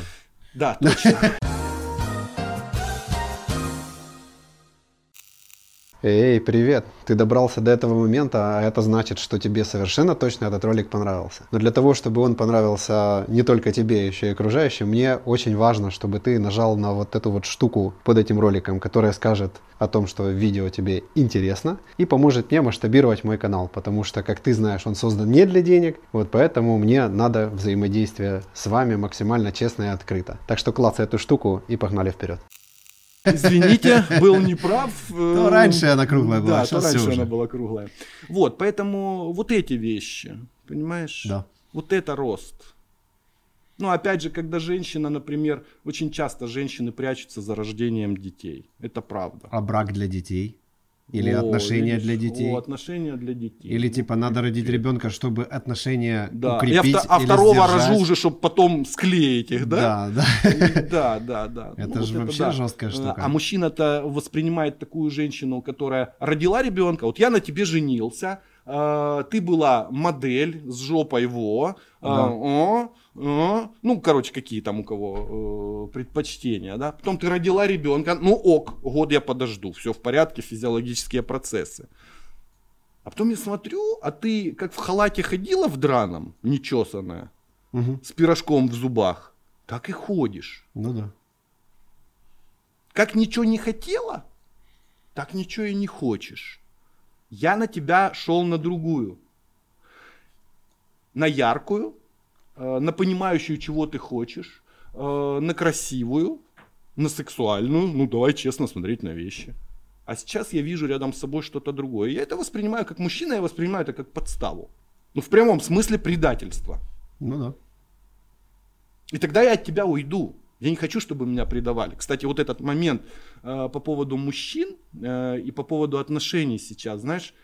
Да, точно. Эй, привет! Ты добрался до этого момента, а это значит, что тебе совершенно точно этот ролик понравился. Но для того, чтобы он понравился не только тебе, еще и окружающим, мне очень важно, чтобы ты нажал на вот эту вот штуку под этим роликом, которая скажет о том, что видео тебе интересно и поможет мне масштабировать мой канал, потому что, как ты знаешь, он создан не для денег, вот поэтому мне надо взаимодействие с вами максимально честно и открыто. Так что клацай эту штуку и погнали вперед. Извините, был неправ. Э, То раньше она круглая была, Да, а то раньше она была круглая. Вот, поэтому вот эти вещи, понимаешь? Да. Вот это рост. Ну, опять же, когда женщина, например, очень часто женщины прячутся за рождением детей. Это правда. А брак для детей? Или О, отношения видишь? для детей? О, отношения для детей. Или типа надо родить ребенка, чтобы отношения Да. И укрепить авто- а или второго сдержать? рожу уже, чтобы потом склеить их, да? Да, да. Да, да, да. Это Ну, же вот вообще да. жесткая штука. А мужчина-то воспринимает такую женщину, которая родила ребенка. Вот я на тебе женился, а, ты была модель с жопой во, а, Да. о, о. Ну, короче, какие там у кого э, предпочтения, да. Потом ты родила ребенка, ну ок, год я подожду, все в порядке, физиологические процессы. А потом я смотрю, а ты как в халате ходила в драном, нечесанная, Мгм. с пирожком в зубах, так и ходишь. Ну да. Как ничего не хотела, так ничего и не хочешь. Я на тебя шел на другую. На яркую, на понимающую, чего ты хочешь, э, на красивую, на сексуальную. Ну, давай честно смотреть на вещи. А сейчас я вижу рядом с собой что-то другое. Я это воспринимаю как мужчина, я воспринимаю это как подставу. Ну, в прямом смысле предательства. Ну да. И тогда я от тебя уйду. Я не хочу, чтобы меня предавали. Кстати, вот этот момент э, по поводу мужчин э, и по поводу отношений сейчас, знаешь,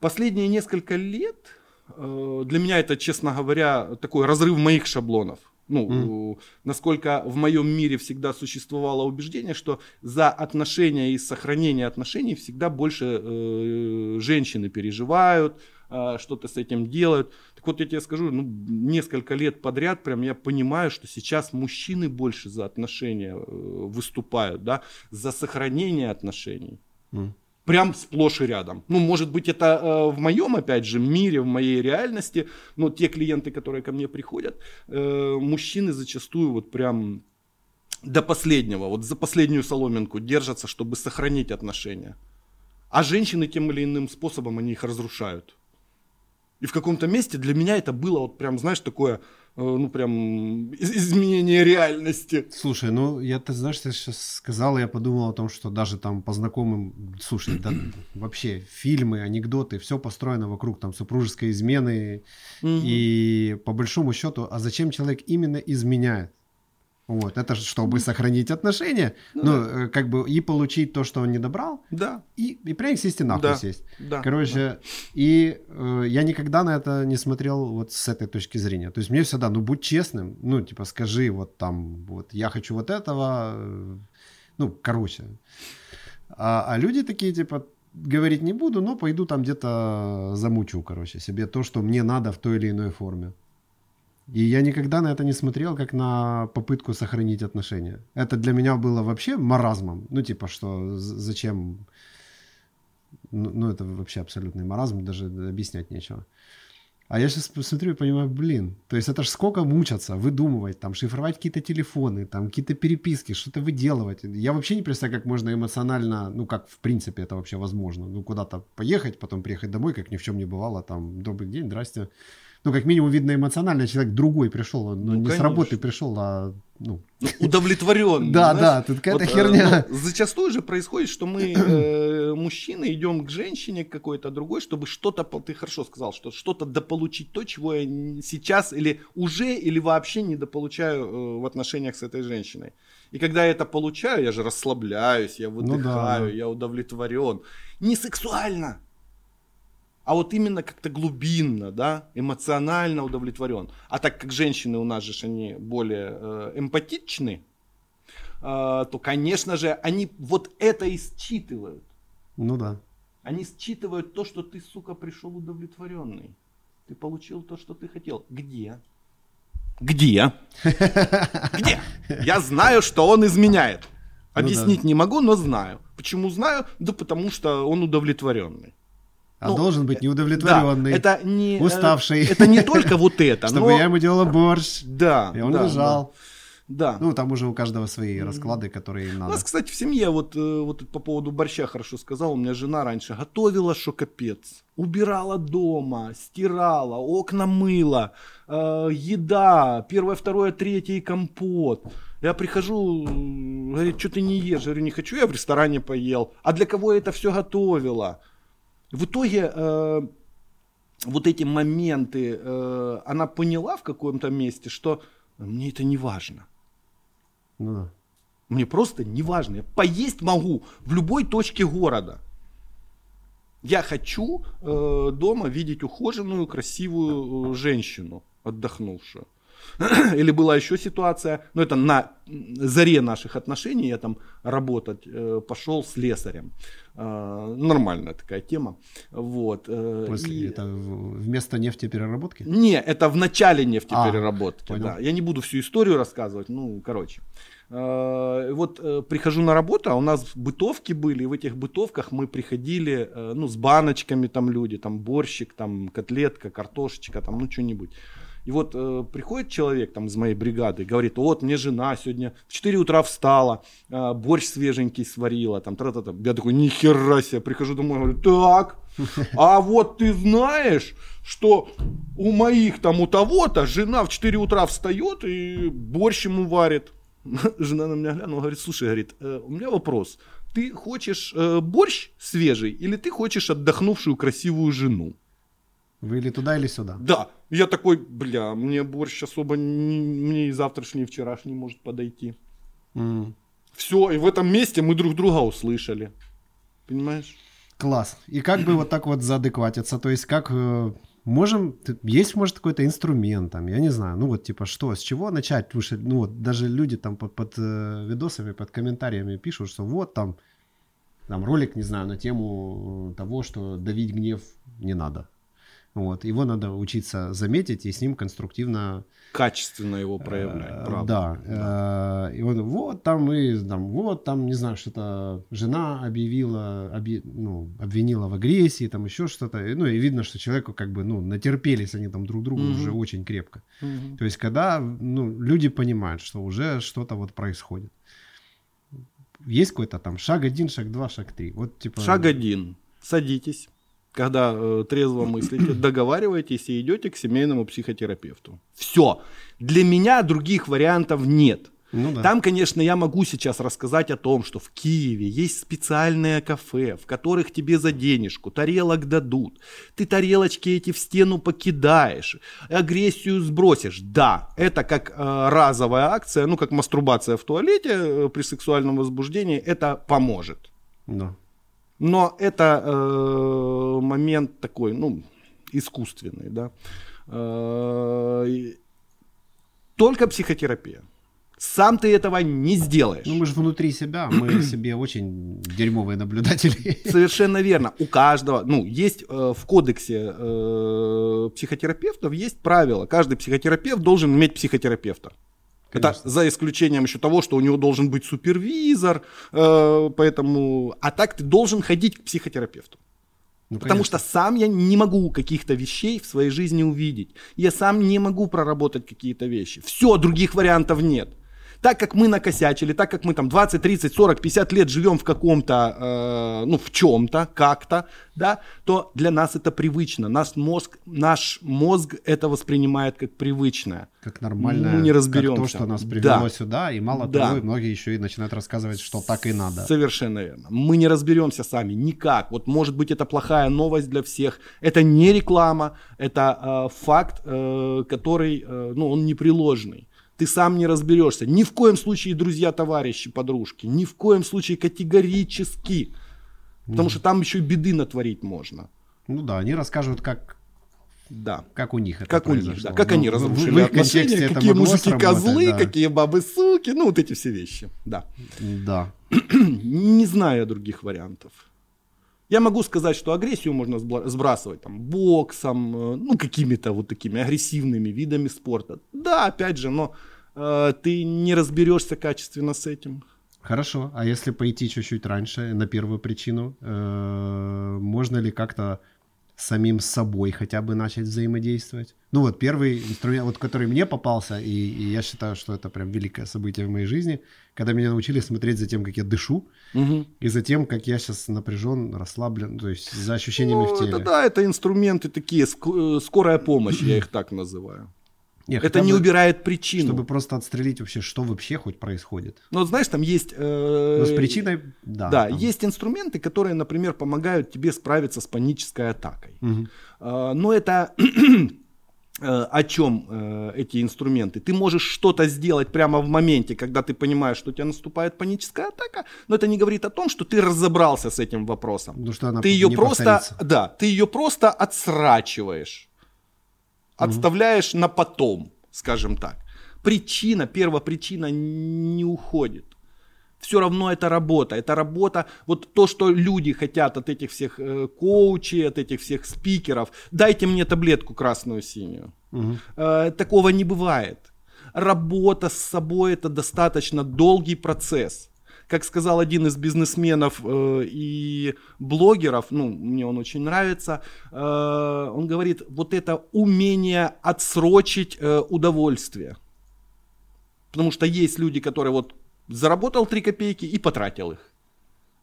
последние несколько лет э, для меня это, честно говоря, такой разрыв моих шаблонов. Ну, э, насколько в моем мире всегда существовало убеждение, что за отношения и сохранение отношений всегда больше э, женщины переживают, э, что-то с этим делают. Так вот я тебе скажу, ну, несколько лет подряд прям я понимаю, что сейчас мужчины больше за отношения э, выступают, да, за сохранение отношений. М. Прям сплошь и рядом. Ну, может быть, это э, в моем, опять же, мире, в моей реальности, но те клиенты, которые ко мне приходят, э, мужчины зачастую вот прям до последнего, вот за последнюю соломинку держатся, чтобы сохранить отношения. А женщины тем или иным способом, они их разрушают. И в каком-то месте для меня это было вот прям, знаешь, такое ну, прям изменение реальности. Слушай, ну, я, ты знаешь, ты сейчас сказал, я подумал о том, что даже там по знакомым, слушай, да, вообще фильмы, анекдоты, все построено вокруг там супружеской измены, угу. и по большому счету, а зачем человек именно изменяет? Вот, это чтобы сохранить отношения, ну, ну да. Э, как бы и получить то, что он не добрал, да. и, и прям сесть и нахуй да. сесть. Да. Короче, да. и э, я никогда на это не смотрел вот с этой точки зрения. То есть мне всегда, ну, будь честным, ну, типа, скажи, вот там, вот, я хочу вот этого, э, ну, короче. А, а люди такие, типа, говорить не буду, но пойду там где-то замучу, короче, себе то, что мне надо в той или иной форме. И я никогда на это не смотрел, как на попытку сохранить отношения. Это для меня было вообще маразмом. Ну, типа, что зачем... Ну, ну это вообще абсолютный маразм, даже объяснять нечего. А я сейчас посмотрю и понимаю, блин, то есть это ж сколько мучаться, выдумывать, там, шифровать какие-то телефоны, там, какие-то переписки, что-то выделывать. Я вообще не представляю, как можно эмоционально, ну, как в принципе это вообще возможно. Ну, куда-то поехать, потом приехать домой, как ни в чем не бывало, там, добрый день, здрасте ну, как минимум, видно, эмоционально человек другой пришел, ну, не конечно. с работы пришел, а ну... ну удовлетворен. Да, да, тут какая-то вот, херня. Ну, зачастую же происходит, что мы, э, мужчины, идем к женщине какой-то другой, чтобы что-то, ты хорошо сказал, что что-то дополучить то, чего я сейчас или уже, или вообще не дополучаю э, в отношениях с этой женщиной. И когда я это получаю, я же расслабляюсь, я выдыхаю, ну, да. я удовлетворен. Не сексуально, а вот именно как-то глубинно, да, эмоционально удовлетворен. А так как женщины у нас же они более э, эмпатичны, э, то, конечно же, они вот это и считывают. Ну да. Они считывают то, что ты, сука, пришел удовлетворенный. Ты получил то, что ты хотел. Где? Где? Где? Я знаю, что он изменяет. Объяснить ну, да. не могу, но знаю. Почему знаю? Да потому что он удовлетворенный. А ну, должен быть неудовлетворенный, да, это не, уставший. Это не только вот это. Чтобы но... я ему делал борщ. Да. И он да, лежал. Да. Ну, там уже у каждого свои расклады, которые надо. У нас, кстати, в семье, вот, э, вот по поводу борща хорошо сказал, у меня жена раньше готовила, что капец. Убирала дома, стирала, окна мыла, э, еда, первое, второе, третье и компот. Я прихожу, говорит, что ты не ешь? Я говорю, не хочу, я в ресторане поел. А для кого это все готовила? В итоге э, вот эти моменты э, она поняла в каком-то месте, что мне это не важно. Ну да. Мне просто не важно. Я поесть могу в любой точке города. Я хочу э, дома видеть ухоженную, красивую э, женщину, отдохнувшую. Или была еще ситуация, ну это на заре наших отношений, я там работать э, пошел с лесарем. Э, нормальная такая тема. Вот. Э, После, и... Это вместо нефтепереработки? Не, это в начале нефтепереработки. А, да. Я не буду всю историю рассказывать, ну, короче. Э, вот э, прихожу на работу, а у нас бытовки были, и в этих бытовках мы приходили, э, ну, с баночками там люди, там борщик, там котлетка, картошечка, там, ну, что-нибудь. И вот э, приходит человек там из моей бригады, говорит, вот мне жена сегодня в 4 утра встала, э, борщ свеженький сварила, там, тра -та -та. Я такой, нихера себе, прихожу домой, говорю, так, а вот ты знаешь, что у моих там у того-то жена в 4 утра встает и борщ ему варит. Жена на меня глянула, говорит, слушай, говорит, э, у меня вопрос, ты хочешь э, борщ свежий или ты хочешь отдохнувшую красивую жену? Вы или туда, или сюда? Да. Я такой, бля, мне борщ особо не, мне и завтрашний, и вчерашний может подойти. Mm. Все, и в этом месте мы друг друга услышали. Понимаешь? Класс. И как бы вот так вот заадекватиться? То есть как э, можем, есть может какой-то инструмент там, я не знаю, ну вот типа что, с чего начать? Потому что, ну вот даже люди там под, под э, видосами, под комментариями пишут, что вот там, там ролик, не знаю, на тему того, что давить гнев не надо. Вот. Его надо учиться заметить и с ним конструктивно... Качественно его проявлять, э, правда. Да. да. Э, и он, вот там и там, вот там, не знаю, что-то жена объявила, объ... ну, обвинила в агрессии, там еще что-то. Ну, и видно, что человеку как бы, ну, натерпелись они там друг другу угу. уже очень крепко. Угу. То есть, когда, ну, люди понимают, что уже что-то вот происходит. Есть какой-то там шаг один, шаг два, шаг три. Вот, типа... Шаг один. Садитесь когда э, трезво мыслите, договариваетесь и идете к семейному психотерапевту. Все. Для меня других вариантов нет. Ну да. Там, конечно, я могу сейчас рассказать о том, что в Киеве есть специальные кафе, в которых тебе за денежку тарелок дадут. Ты тарелочки эти в стену покидаешь, агрессию сбросишь. Да, это как э, разовая акция, ну как мастурбация в туалете э, при сексуальном возбуждении, это поможет. Да. Но это э, момент такой, ну, искусственный, да. Э, только психотерапия. Сам ты этого не сделаешь. Ну мы же внутри себя, мы себе очень дерьмовые наблюдатели. Совершенно верно. У каждого, ну, есть э, в кодексе э, психотерапевтов есть правило. Каждый психотерапевт должен иметь психотерапевта. Это Конечно. за исключением еще того, что у него должен быть супервизор, э, поэтому, а так ты должен ходить к психотерапевту. Ну, Потому конечно. что сам я не могу каких-то вещей в своей жизни увидеть. Я сам не могу проработать какие-то вещи. Все, других вариантов нет. Так как мы накосячили, так как мы там 20, 30, 40, 50 лет живем в каком-то, э, ну, в чем-то, как-то, да, то для нас это привычно. Наш мозг, наш мозг это воспринимает как привычное. как нормально, Ну, не разберемся. как то, что нас привело Да. сюда, и мало Да. того, и многие еще и начинают рассказывать, что так и надо. Совершенно верно. Мы не разберемся сами никак. Вот может быть это плохая новость для всех. Это не реклама, это э, факт, э, который, э, ну, он непреложный. Ты сам не разберешься. Ни в коем случае, друзья, товарищи, подружки, ни в коем случае категорически. Потому что там еще и беды натворить можно. Ну да, они расскажут, как, Да. как у них это Как у них, произошло. да. Как Ну, они разрушили в их отношения, какие мужики козлы, да. какие бабы суки, ну вот эти все вещи. Да. Да. не знаю других вариантов. Я могу сказать, что агрессию можно сбрасывать там боксом, э, ну какими-то вот такими агрессивными видами спорта. Да, опять же, но э, ты не разберешься качественно с этим. Хорошо, а если пойти чуть-чуть раньше, на первую причину, э, можно ли как-то самим собой хотя бы начать взаимодействовать? Ну вот первый инструмент, вот который мне попался, и, и я считаю, что это прям великое событие в моей жизни, когда меня научили смотреть за тем, как я дышу, и за тем, как я сейчас напряжен, расслаблен, то есть за ощущениями Ну, в теле. это да, это инструменты такие, ск- э, скорая помощь, я их так называю. Не, Это не бы, убирает причину. Чтобы просто отстрелить вообще, что вообще хоть происходит. Ну, знаешь, там есть... э, Но с причиной, да. Да, там. есть инструменты, которые, например, помогают тебе справиться с панической атакой. Мгм. А, Но это э, о чем э, эти инструменты? Ты можешь что-то сделать прямо в моменте, когда ты понимаешь, что у тебя наступает паническая атака, но это не говорит о том, что ты разобрался с этим вопросом. Ну, что она Ты ее просто, повторится. да, ты ее просто отсрачиваешь, отставляешь на потом, скажем так. Причина, первопричина не уходит. Все равно это работа. Это работа, вот то, что люди хотят от этих всех э, коучей, от этих всех спикеров. Дайте мне таблетку красную-синюю. Мгм. Э, такого не бывает. Работа с собой это достаточно долгий процесс. Как сказал один из бизнесменов э, и блогеров, ну, мне он очень нравится, э, он говорит, вот это умение отсрочить э, удовольствие. Потому что есть люди, которые вот заработал 3 копейки и потратил их.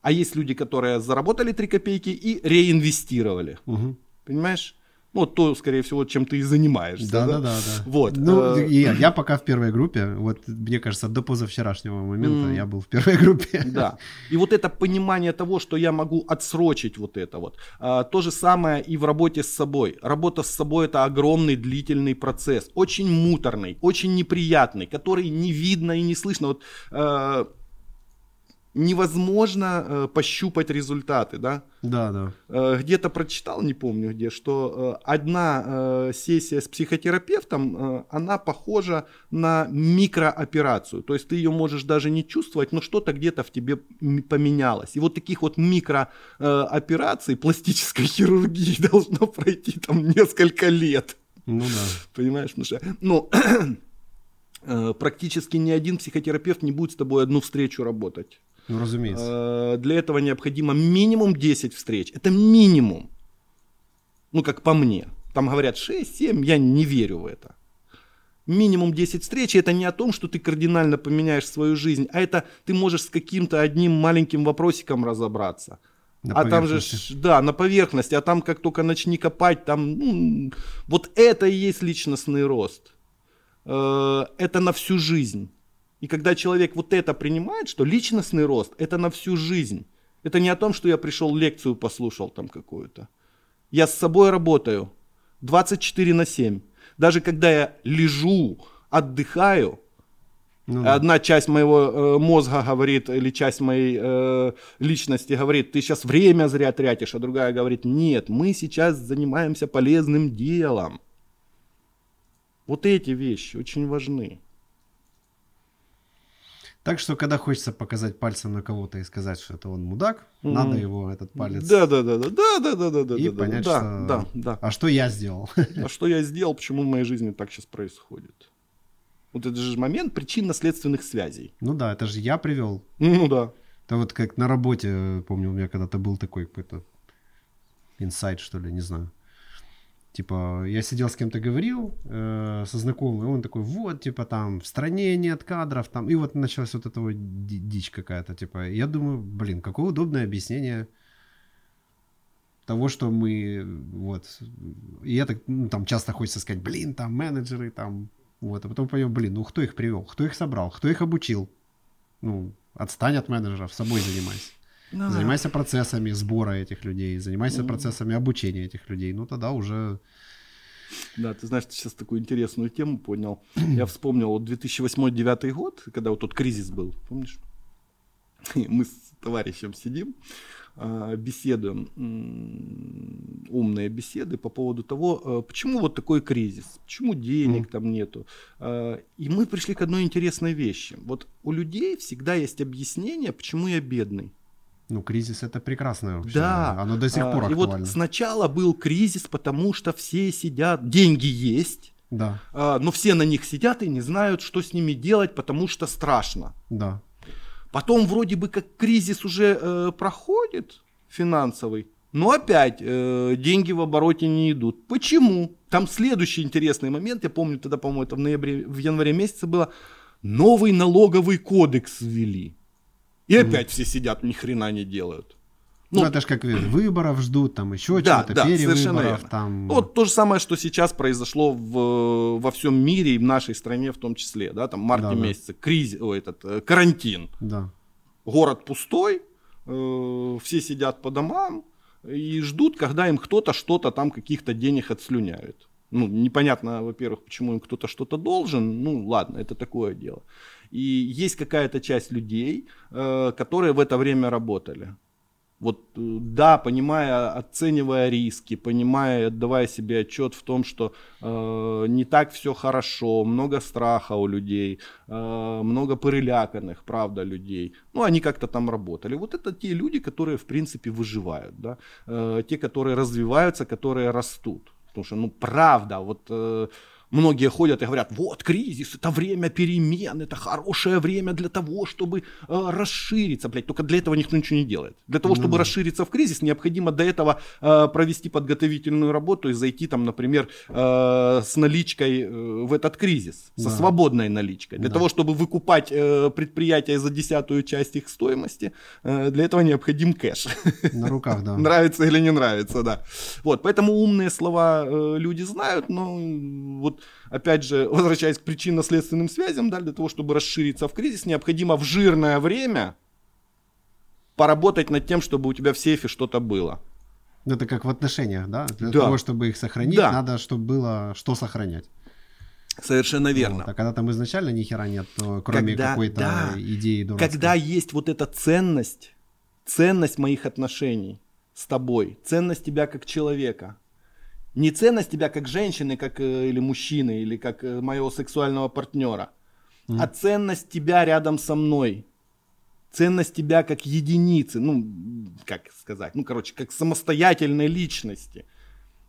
А есть люди, которые заработали 3 копейки и реинвестировали. Мгм. Понимаешь? Ну, вот то, скорее всего, чем ты и занимаешься. Да, да, да, да. Вот. Ну, э, и я, я пока в первой группе, вот мне кажется, до позавчерашнего момента я был в первой группе. Да. И вот это понимание того, что я могу отсрочить вот это вот. А, то же самое и в работе с собой. Работа с собой это огромный длительный процесс. Очень муторный, очень неприятный, который не видно и не слышно. Вот, э, невозможно э, пощупать результаты, да? Да, да. Э, где-то прочитал, не помню где, что э, одна э, сессия с психотерапевтом, э, она похожа на микрооперацию. То есть ты ее можешь даже не чувствовать, но что-то где-то в тебе поменялось. И вот таких вот микроопераций пластической хирургии должно пройти там несколько лет. Ну да. Понимаешь? Потому что, ну, э, практически ни один психотерапевт не будет с тобой одну встречу работать. Ну, разумеется. Э, Для этого необходимо минимум 10 встреч. Это минимум. Ну, как по мне. Там говорят 6-7, я не верю в это. Минимум 10 встреч, и это не о том, что ты кардинально поменяешь свою жизнь, а это ты можешь с каким-то одним маленьким вопросиком разобраться. На а там же, да, на поверхности, а там как только начни копать, там, ну, вот это и есть личностный рост. Э, Это на всю жизнь. И когда человек вот это принимает, что личностный рост, это на всю жизнь. Это не о том, что я пришел лекцию послушал там какую-то. Я с собой работаю 24 на 7. Даже когда я лежу, отдыхаю, Ну. Одна часть моего э, мозга говорит, или часть моей э, личности говорит, ты сейчас время зря тратишь, а другая говорит, нет, мы сейчас занимаемся полезным делом. Вот эти вещи очень важны. Так что, когда хочется показать пальцем на кого-то и сказать, что это он мудак, Мгм. надо его этот палец Да, да, да, да, да, да, да, да, да, и да, понять, да, что... да, да. А что я сделал? А что я сделал, почему в моей жизни так сейчас происходит? Вот это же момент причинно-следственных связей. ну да, это же я привел. Ну да. Это вот как на работе, помню, у меня когда-то был такой какой-то инсайт, что ли, не знаю. Типа, я сидел с кем-то говорил, э, со знакомым, и он такой, вот, типа, там, в стране нет кадров, там, и вот началась вот эта вот ди- дичь какая-то, типа, я думаю, блин, какое удобное объяснение того, что мы, вот, и это, ну, там, часто хочется сказать, блин, там, менеджеры, там, вот, а потом понял, блин, ну, кто их привел, кто их собрал, кто их обучил, ну, отстань от менеджеров, собой занимайся. Ну Занимайся процессами сбора этих людей, занимайся Мгм. процессами обучения этих людей. Ну тогда уже Да, ты знаешь, ты сейчас такую интересную тему поднял. Я вспомнил вот 2008-2009 год, когда вот тот кризис был, помнишь? Мы с товарищем сидим, а, беседуем, умные беседы по поводу того, э, почему вот такой кризис, почему денег там нету. А, И мы пришли к одной интересной вещи. Вот у людей всегда есть объяснение, почему я бедный. Ну кризис это прекрасное вообще. Да. Оно до сих А, пор И актуально. вот сначала был кризис, потому что все сидят, деньги есть, Да, а, но все на них сидят и не знают, что с ними делать, потому что страшно. да. Потом вроде бы как кризис уже э, проходит финансовый, но опять э, деньги в обороте не идут. Почему? Там следующий интересный момент, я помню тогда, по-моему, это в ноябре, в январе месяце было, новый налоговый кодекс ввели. И опять все сидят, ни хрена не делают. Ну, Ну, это ж как э, выборов ждут, там еще Да, чего-то, да, перевыборов, там. Вот то же самое, что сейчас произошло в, во всем мире и в нашей стране в том числе, да, там в марте Да, да. месяце, кризис, ой, этот, э, карантин, Да. город пустой, э, все сидят по домам и ждут, когда им кто-то что-то там каких-то денег отслюняет. Ну, непонятно, во-первых, почему им кто-то что-то должен, ну, ладно, это такое дело. И есть какая-то часть людей, э, которые в это время работали. Вот э, да, понимая, оценивая риски, понимая, отдавая себе отчет в том, что э, не так все хорошо, много страха у людей, э, много переляканных, правда, людей. Ну, они как-то там работали. Вот это те люди, которые, в принципе, выживают, да, Э, те, которые развиваются, которые растут. Потому что, ну, правда, вот э, многие ходят и говорят, вот кризис, это время перемен, это хорошее время для того, чтобы э, расшириться, блядь. Только для этого никто ничего не делает. Для того, чтобы да. расшириться в кризис, необходимо до этого э, провести подготовительную работу и зайти там, например, э, с наличкой э, в этот кризис, со Да. свободной наличкой. Для Да. того, чтобы выкупать э, предприятия за десятую часть их стоимости, э, для этого необходим кэш. На руках, да. Нравится или не нравится, да. Вот, поэтому умные слова э, люди знают, но вот опять же, возвращаясь к причинно-следственным связям, да, для того, чтобы расшириться в кризис, необходимо в жирное время поработать над тем, чтобы у тебя в сейфе что-то было. Ну, Это как в отношениях, да? Для Да. того, чтобы их сохранить, Да. надо, чтобы было что сохранять. Совершенно верно. Вот. А когда там изначально ни хера нет, кроме Когда- какой-то да. идеи дурацкой. Когда есть вот эта ценность, ценность моих отношений с тобой, ценность тебя как человека, не ценность тебя как женщины, как э, или мужчины, или как э, моего сексуального партнера, Мгм. а ценность тебя рядом со мной, ценность тебя как единицы, ну как сказать, ну короче, как самостоятельной личности.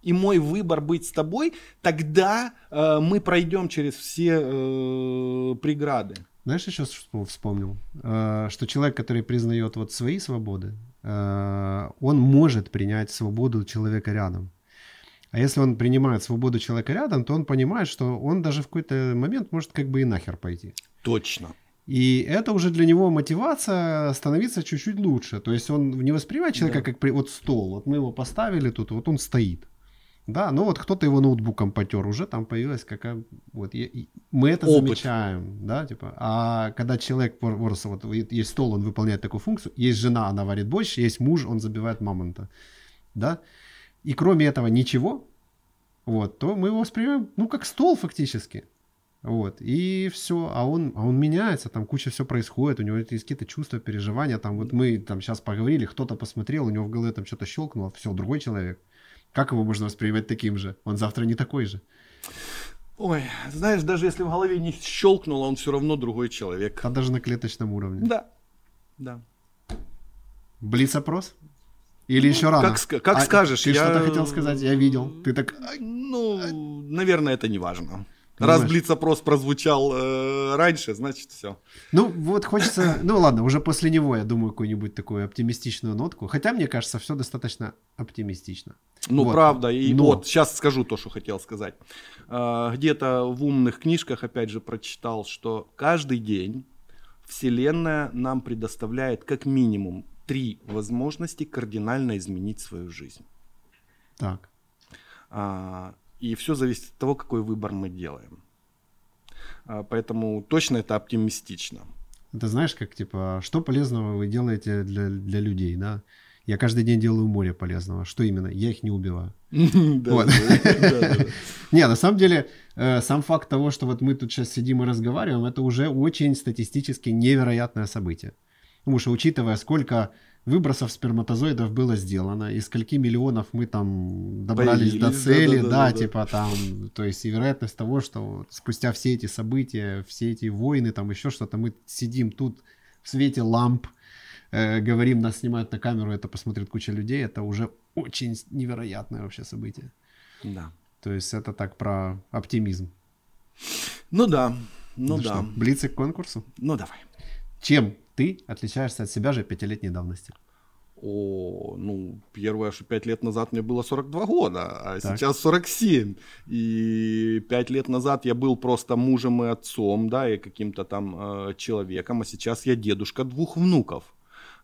И мой выбор быть с тобой, тогда э, мы пройдем через все э, преграды. Знаешь, еще что вспомнил? Э, Что человек, который признает вот свои свободы, э, он может принять свободу человека рядом. А если он принимает свободу человека рядом, то он понимает, что он даже в какой-то момент может как бы и нахер пойти. Точно. И это уже для него мотивация становиться чуть-чуть лучше. То есть он не воспринимает человека Да. как при- вот стол. Вот мы его поставили тут, вот он стоит. Да, ну вот кто-то его ноутбуком потер, уже там появилась какая... Вот, и мы это Опыт. замечаем, да, типа. А когда человек, просто вот есть стол, он выполняет такую функцию, есть жена, она варит борщ, есть муж, он забивает мамонта, да, и кроме этого ничего, вот, то мы его воспринимаем, ну, как стол фактически. Вот, и все, а он, а он меняется, там куча все происходит, у него есть какие-то чувства, переживания, там вот мы там сейчас поговорили, кто-то посмотрел, у него в голове там что-то щелкнуло, все, другой человек. Как его можно воспринимать таким же? Он завтра не такой же. Ой, знаешь, даже если в голове не щелкнуло, он все равно другой человек. А даже на клеточном уровне. Да, да. Блиц-опрос? Или еще рано? как как А, скажешь, Ты я- что-то хотел сказать, я видел. Ты так... Ну, наверное, это не важно. Раз. Блиц-опрос прозвучал э, раньше, значит все. Ну, вот хочется... Ну, ладно, уже после него, я думаю, какую-нибудь такую оптимистичную нотку. Хотя, мне кажется, все достаточно оптимистично. Ну, Вот. правда. И Но- вот, сейчас скажу то, что хотел сказать. А, Где-то в умных книжках, опять же, прочитал, что каждый день Вселенная нам предоставляет как минимум три возможности кардинально изменить свою жизнь. Так. А, И все зависит от того, какой выбор мы делаем. А, Поэтому точно это оптимистично. Это знаешь, как, типа, что полезного вы делаете для, для людей, да? Я каждый день делаю море полезного. Что именно? Я их не убиваю. Не, на самом деле, э, сам факт того, что вот мы тут сейчас сидим и разговариваем, это уже очень статистически невероятное событие. Потому что, учитывая, сколько выбросов сперматозоидов было сделано, и скольки миллионов мы там добрались до Появились, цели, да, да-да-да-да-да. типа там, то есть и вероятность того, что спустя все эти события, все эти войны, там еще что-то, мы сидим тут в свете ламп, э, говорим, нас снимают на камеру, это посмотрит куча людей, это уже очень невероятное вообще событие. Да. То есть это так про оптимизм. Ну да, ну да. что, блицы к конкурсу? Ну давай. Чем ты отличаешься от себя же пятилетней давности? О, ну, первое, что пять лет назад мне было 42 года, а Так. сейчас 47. И пять лет назад я был просто мужем и отцом, да, и каким-то там э, человеком, а сейчас я дедушка двух внуков.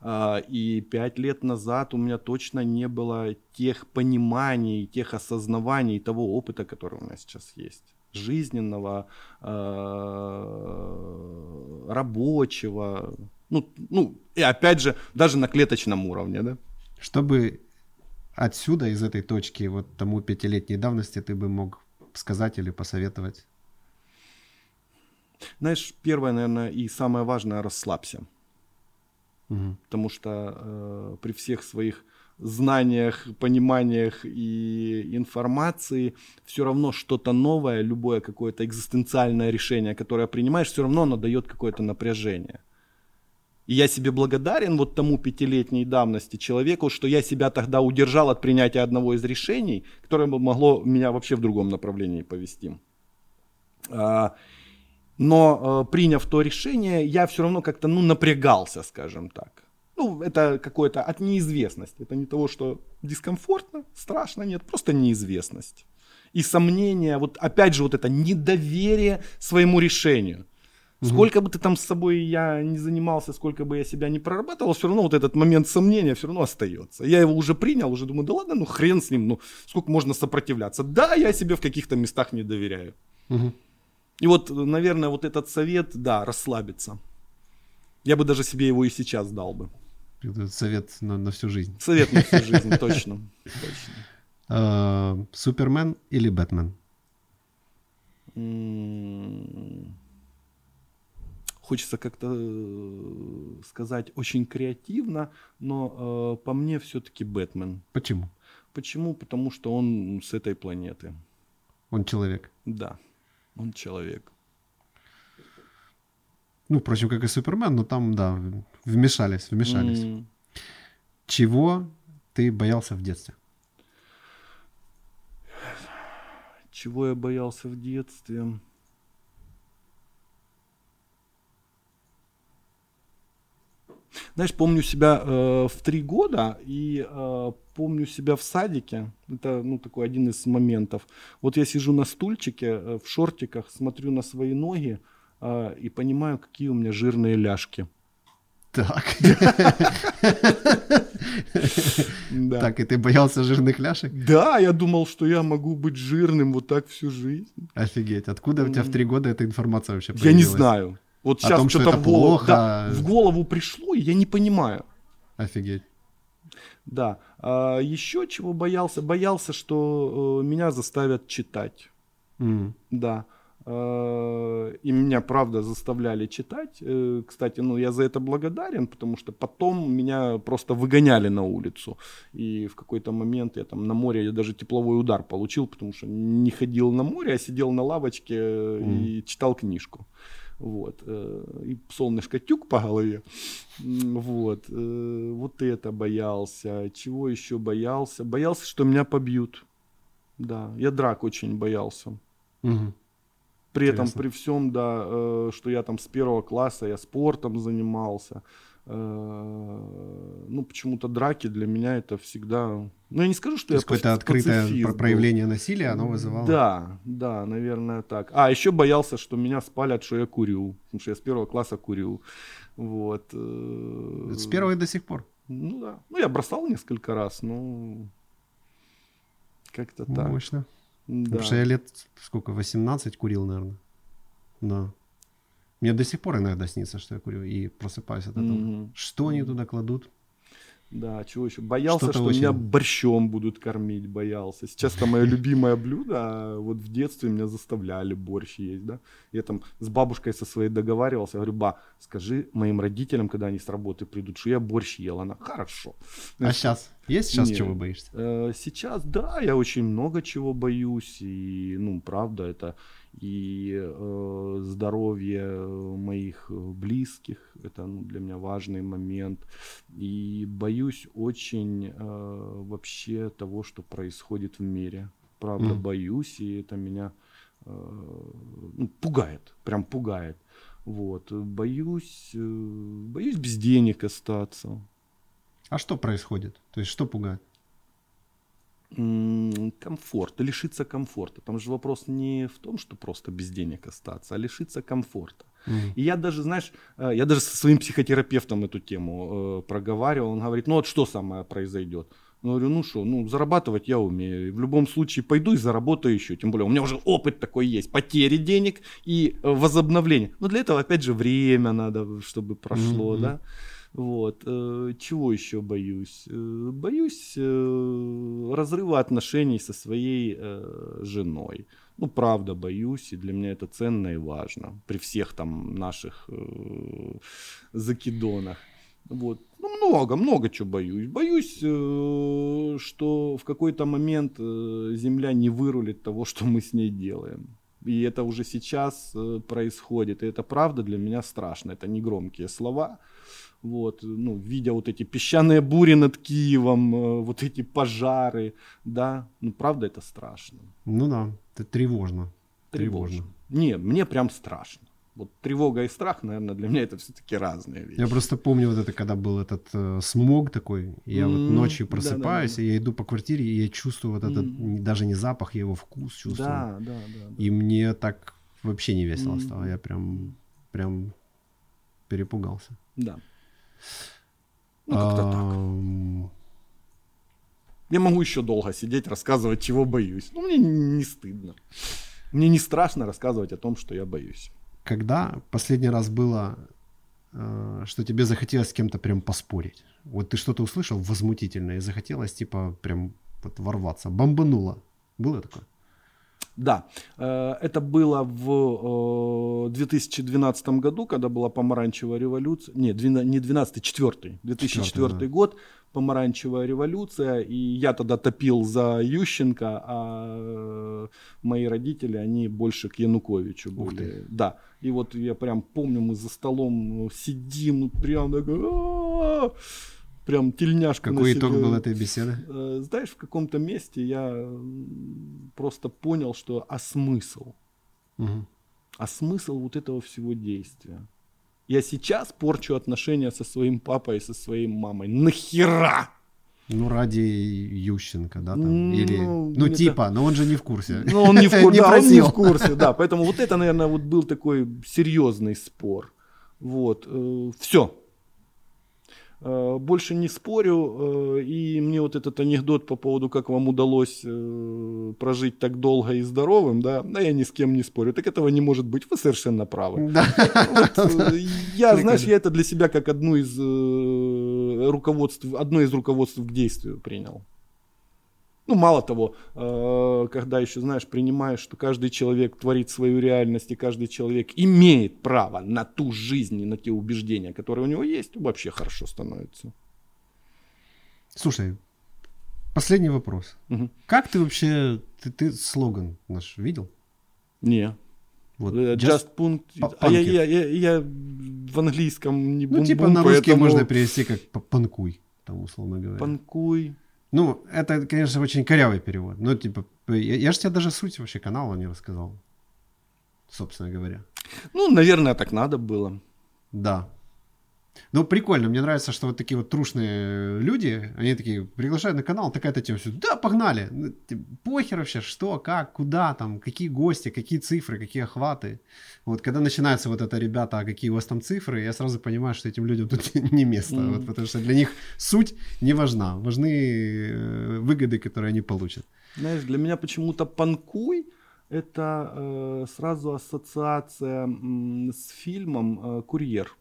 А, и пять лет назад у меня точно не было тех пониманий, тех осознаваний, того опыта, который у меня сейчас есть. Жизненного, э, рабочего. Ну, ну, и опять же, даже на клеточном уровне, да. Чтобы отсюда, из этой точки, вот тому пятилетней давности, ты бы мог сказать или посоветовать? Знаешь, первое, наверное, и самое важное, расслабься. Мгм. Потому что э, при всех своих знаниях, пониманиях и информации, все равно что-то новое, любое какое-то экзистенциальное решение, которое принимаешь, все равно оно дает какое-то напряжение. И я себе благодарен вот тому пятилетней давности человеку, что я себя тогда удержал от принятия одного из решений, которое могло меня вообще в другом направлении повести. А, но э, приняв то решение, я все равно как-то ну, напрягался, скажем так. Ну, это какое-то от неизвестности. Это не того, что дискомфортно, страшно, нет, просто неизвестность. И сомнения, вот опять же вот это недоверие своему решению. Сколько бы ты там с собой я не занимался, сколько бы я себя не прорабатывал, все равно вот этот момент сомнения все равно остается. Я его уже принял, уже думаю, да ладно, ну хрен с ним, ну сколько можно сопротивляться. Да, я себе в каких-то местах не доверяю. И вот, наверное, вот этот совет, да, расслабиться. Я бы даже себе его и сейчас дал бы. Совет на, на всю жизнь. Совет на всю жизнь, точно. точно. А, Супермен или Бэтмен? Хочется как-то э, сказать очень креативно, но э, по мне все-таки Бэтмен. Почему? Почему? Потому что он с этой планеты. Он человек. Да, он человек. Ну, впрочем, как и Супермен, но там, да, вмешались, вмешались. М, Чего ты боялся в детстве? Чего я боялся в детстве? Знаешь, помню себя э, в три года и э, помню себя в садике. Это ну, такой один из моментов. Вот я сижу на стульчике э, в шортиках, смотрю на свои ноги, э, и понимаю, какие у меня жирные ляжки. Так. Да. Так, и ты боялся жирных ляшек? Да, я думал, что я могу быть жирным вот так всю жизнь. Офигеть. Откуда у тебя в три года эта информация вообще Я не появилась? знаю. Вот О сейчас том, что что-то это в голову, плохо. да, в голову пришло, и я не понимаю. Офигеть. Да. А еще чего боялся? Боялся, что э, меня заставят читать. М. Да. Э, И меня, правда, заставляли читать. Э, Кстати, ну, я за это благодарен, потому что потом меня просто выгоняли на улицу. И в какой-то момент я там на море, я даже тепловой удар получил, потому что не ходил на море, а сидел на лавочке э, и читал книжку. Вот. э, И солнышко тюк по голове. Вот. э, Вот это боялся. Чего еще боялся? Боялся, что меня побьют. Да. Я драк очень боялся. Мгм. При этом, Интересно. при всем, да, э, что я там с первого класса, я спортом занимался. Э, Ну, почему-то драки для меня это всегда... Ну, я не скажу, что То я какое-то открытое пацифист был. проявление насилия, оно вызывало... Да, да, наверное, так. А, еще боялся, что меня спалят, что я курю. Потому что я с первого класса курю. Вот. э, С первого и до сих пор. Ну, да. Ну, я бросал несколько раз, но... Как-то так. Мощно. Да. Потому что я лет, сколько, 18 курил, наверное. Да. Мне до сих пор иногда снится, что я курю, и просыпаюсь от этого. Мгм. Что они туда кладут? Да, чего еще? Боялся, Что-то что очень- меня борщом будут кормить, боялся. Сейчас это мое любимое блюдо, а вот в детстве меня заставляли борщ есть, да. Я там с бабушкой со своей договаривался, говорю, ба, скажи моим родителям, когда они с работы придут, что я борщ ел. Она, хорошо. А сейчас? Есть сейчас Не. чего боишься? Э, Сейчас, да, я очень много чего боюсь, и, ну, правда, это и э, здоровье моих близких, это ну, для меня важный момент, и боюсь очень э, вообще того, что происходит в мире, правда, Мгм. боюсь, и это меня э, ну, пугает, прям пугает, вот, боюсь, э, боюсь без денег остаться, А что происходит? То есть что пугает? М, комфорт, лишиться комфорта. Там же вопрос не в том, что просто без денег остаться, а лишиться комфорта. М. И я даже, знаешь, э, я даже со своим психотерапевтом эту тему э, проговаривал. Он говорит, ну вот что самое произойдет? Я говорю, ну что, ну зарабатывать я умею. В любом случае пойду и заработаю еще. Тем более у меня уже опыт такой есть. Потери денег и э, возобновление. Но для этого опять же время надо, чтобы прошло, Мгм. да. Вот. э, Чего еще боюсь? Э, Боюсь э, разрыва отношений со своей женой. Ну, правда, боюсь, и для меня это ценно и важно. При всех там наших закидонах. Вот. Ну, много, много чего боюсь. Боюсь, что в какой-то момент Земля не вырулит того, что мы с ней делаем. И это уже сейчас происходит. И это правда для меня страшно. Это не громкие слова. Вот, ну, видя вот эти песчаные бури над Киевом, э, вот эти пожары, да, ну, правда, это страшно. Ну да, это тревожно. Тревожно. Не, мне прям страшно. Вот тревога и страх, наверное, для меня это все-таки разные вещи. Я просто помню вот это, когда был этот э, смог такой, я вот М, ночью просыпаюсь, и я иду по квартире, и я чувствую вот этот, не- даже не запах, я его вкус чувствую. Да, да, да. да. И мне так вообще не весело М. стало, я прям, прям перепугался. Да. Ну, как-то так. Я могу еще долго сидеть, рассказывать, чего боюсь. Но мне не стыдно. Мне не страшно рассказывать о том, что я боюсь. Когда последний раз было, э, что тебе захотелось с кем-то прям поспорить? Вот ты что-то услышал возмутительное и захотелось типа прям вот ворваться, бомбануло. Было такое? Да, э, это было в э, 2012 году, когда была помаранчевая революция. Не, не 12 4 2004 Четвертый, да. год, помаранчевая революция. И я тогда топил за Ющенко, а э, мои родители, они больше к Януковичу были. Да, и вот я прям помню, мы за столом сидим, прям такой! Прям тельняшку на Какой итог себе. был этой беседы? Э, Знаешь, в каком-то месте я просто понял, что а смысл? Мгм. А смысл вот этого всего действия? Я сейчас порчу отношения со своим папой и со своей мамой. Нахера? Ну, ради Ющенко, да, там, Ну, или, ну, это- типа, но он же не в курсе. Ну, он не в, кур- Не да, он не просил. в курсе, да. Поэтому вот это, наверное, вот был такой серьезный спор. Вот. Все. Больше не спорю. э, И мне вот этот анекдот по поводу, как вам удалось э, прожить так долго и здоровым, да, да, я ни с кем не спорю. Так этого не может быть. Вы совершенно правы. Э, я, знаешь, я это для себя как одну из э, руководств, одно из руководств к действию принял. Ну, мало того, э, когда еще, знаешь, принимаешь, что каждый человек творит свою реальность, и каждый человек имеет право на ту жизнь и на те убеждения, которые у него есть, вообще хорошо становится. Слушай, последний вопрос. Мгм. Как ты вообще, ты, ты слоган наш видел? Не. Вот, Э, just- Just punkt. по- А я, я, я, я в английском не ну, типа на русский поэтому можно перевести как «п- панкуй, там, условно говоря. Панкуй. Ну, это, конечно, очень корявый перевод. Ну, типа, я, я же тебе даже суть вообще канала не рассказал. Собственно говоря. Ну, наверное, так надо было. Да. Ну, прикольно, мне нравится, что вот такие вот трушные люди, они такие приглашают на канал, такая-то тема, все, да, погнали, Ну, ти- похер вообще, что, как, куда, там, какие гости, какие цифры, какие охваты. Вот, когда начинается вот это, ребята, а какие у вас там цифры, я сразу понимаю, что этим людям тут не место, вот, потому что для них суть не важна, важны э, выгоды, которые они получат. Знаешь, для меня почему-то панкуй это э, сразу ассоциация м, с фильмом э, Курьер.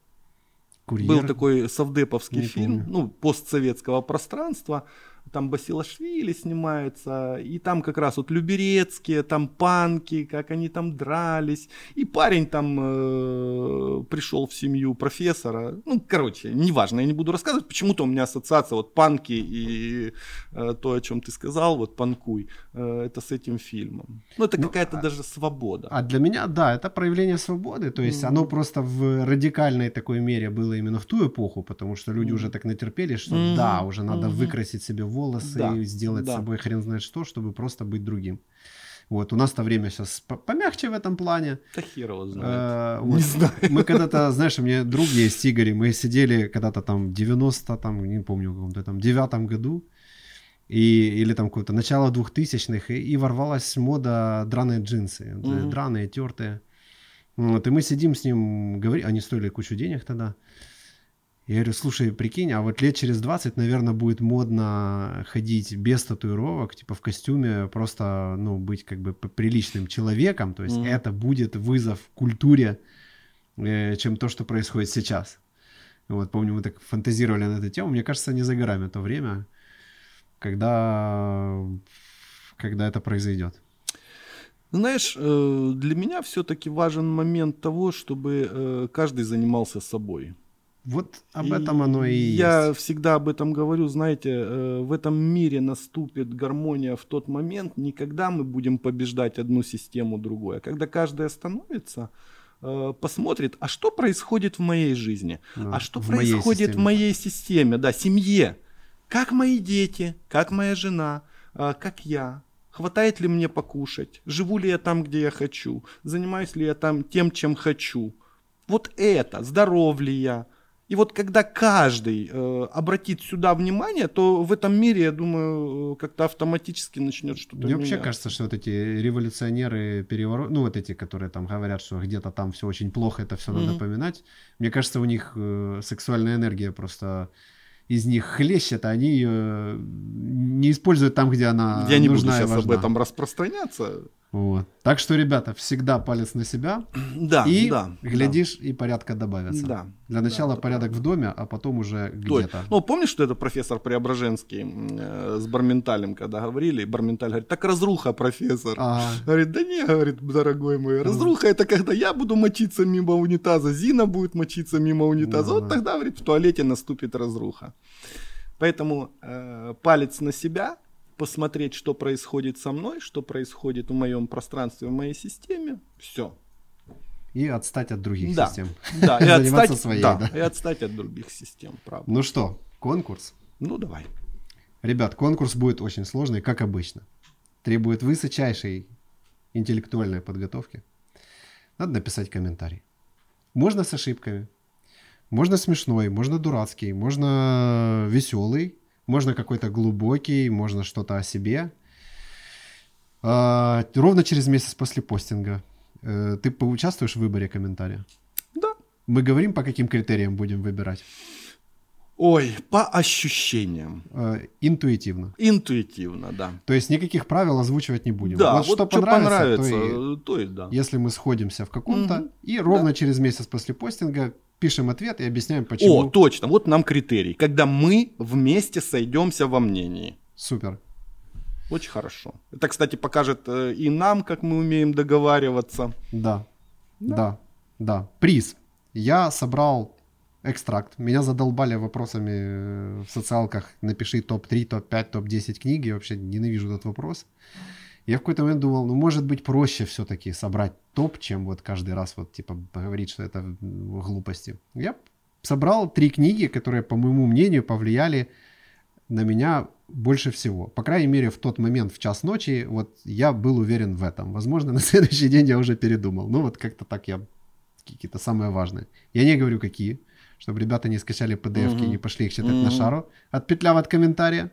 Курьер. Был такой совдеповский Не фильм, помню. ну, постсоветского пространства. Там Басилашвили снимается, и там как раз вот Люберецкие, там панки, как они там дрались. И парень там э, пришел в семью профессора. Ну, короче, неважно, я не буду рассказывать. Почему-то у меня ассоциация вот панки и э, то, о чем ты сказал, вот панкуй, э, это с этим фильмом. Ну, это Ну, какая-то а- даже свобода. А для меня, да, это проявление свободы. То есть Мгм. оно просто в радикальной такой мере было именно в ту эпоху, потому что люди Мгм. уже так натерпелись, что Мгм. да, уже надо Мгм. выкрасить себе волосы Да, и сделать да. с собой хрен знает что, чтобы просто быть другим. Вот, у нас-то время сейчас помягче в этом плане. Да хер его знает. Э, Не вот знаю. Мы когда-то, знаешь, у меня друг есть Игорь, и мы сидели когда-то там в 90 там, не помню, в каком-то там девятом году, и, или там какое-то начало 2000-х, и, и ворвалась мода драные джинсы, Мгм. драные, тертые. Вот, и мы сидим с ним, говорим, они стоили кучу денег тогда. Я говорю, слушай, прикинь, а вот лет через 20, наверное, будет модно ходить без татуировок, типа в костюме, просто, ну, быть как бы приличным человеком, то есть Мгм. это будет вызов культуре, э, чем то, что происходит сейчас. Вот, помню, мы так фантазировали на эту тему, мне кажется, не за горами то время, когда, когда это произойдет. Знаешь, э, для меня все-таки важен момент того, чтобы э, каждый занимался собой. Вот об этом оно и Я есть. всегда об этом говорю, знаете, э, в этом мире наступит гармония в тот момент, не когда мы будем побеждать одну систему другой, а когда каждый остановится, э, посмотрит, а что происходит в моей жизни, Ну, а что в моей происходит в системе. моей системе, да, семье, как мои дети, как моя жена, э, как я, хватает ли мне покушать, живу ли я там, где я хочу, занимаюсь ли я там тем, чем хочу. Вот это, здоров ли я. И вот когда каждый э, обратит сюда внимание, то в этом мире, я думаю, э, как-то автоматически начнет что-то Мне вообще кажется, что вот эти революционеры, переворот, ну вот эти, которые там говорят, что где-то там все очень плохо, это все надо Мгм. поминать. Мне кажется, у них э, сексуальная энергия просто из них хлещет, а они ее не используют там, где она Я не буду нужна сейчас об этом распространяться. Вот. Так что, ребята, всегда палец на себя, Да, и, да. глядишь, и порядка добавится. Да. Для начала да, порядок да. в доме, а потом уже где-то. Ну, помнишь, что это профессор Преображенский э, с Барменталем, когда говорили, Барменталь говорит, так разруха, профессор. А, Говорит, да не, говорит, дорогой мой, разруха это когда я буду мочиться мимо унитаза, Зина будет мочиться мимо унитаза, Да, вот да. тогда, говорит, в туалете наступит разруха. Поэтому э, палец на себя, посмотреть, что происходит со мной, что происходит в моем пространстве, в моей системе, все. и отстать от других Да. систем. Да, и отстать, своей, да, да. и отстать от других систем, правда. Ну что, конкурс? Ну, давай. Ребят, конкурс будет очень сложный, как обычно. Требует высочайшей интеллектуальной подготовки. Надо написать комментарий. Можно с ошибками, можно смешной, можно дурацкий, можно веселый, Можно какой-то глубокий, можно что-то о себе. А, ровно через месяц после постинга э, ты поучаствуешь в выборе комментария? Да. Мы говорим, по каким критериям будем выбирать? Ой, по ощущениям. Э, интуитивно. Интуитивно, да. То есть никаких правил озвучивать не будем. Да, вот, вот что что понравится, понравится, то и- то и да. если мы сходимся в каком-то, Мгм. и ровно через месяц после постинга пишем ответ и объясняем, почему. О, точно, вот нам критерий, когда мы вместе сойдемся во мнении. Супер. Очень хорошо. Это, кстати, покажет э, и нам, как мы умеем договариваться. Да. Да. Да. Приз. Я собрал экстракт. Меня задолбали вопросами э, в социалках. Напиши топ-3, топ-5, топ-10 книг. Я вообще ненавижу этот вопрос. Я в какой-то момент думал, ну, может быть, проще все-таки собрать топ, чем вот каждый раз вот, типа, говорить, что это глупости. Я собрал три книги, которые, по моему мнению, повлияли на меня больше всего. По крайней мере, в тот момент, в час ночи, вот я был уверен в этом. Возможно, на следующий день я уже передумал. Ну, вот как-то так я какие-то самые важные. Я не говорю, какие, чтобы ребята не скачали PDF-ки и не пошли их читать на Мгм. шару, отпетляв от комментария.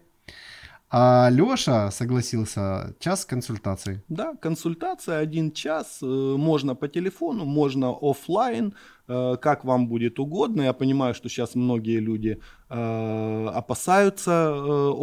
А Леша согласился час консультации. Да, консультация один час, э, можно по телефону, можно оффлайн, э, как вам будет угодно. Я понимаю, что сейчас многие люди э, опасаются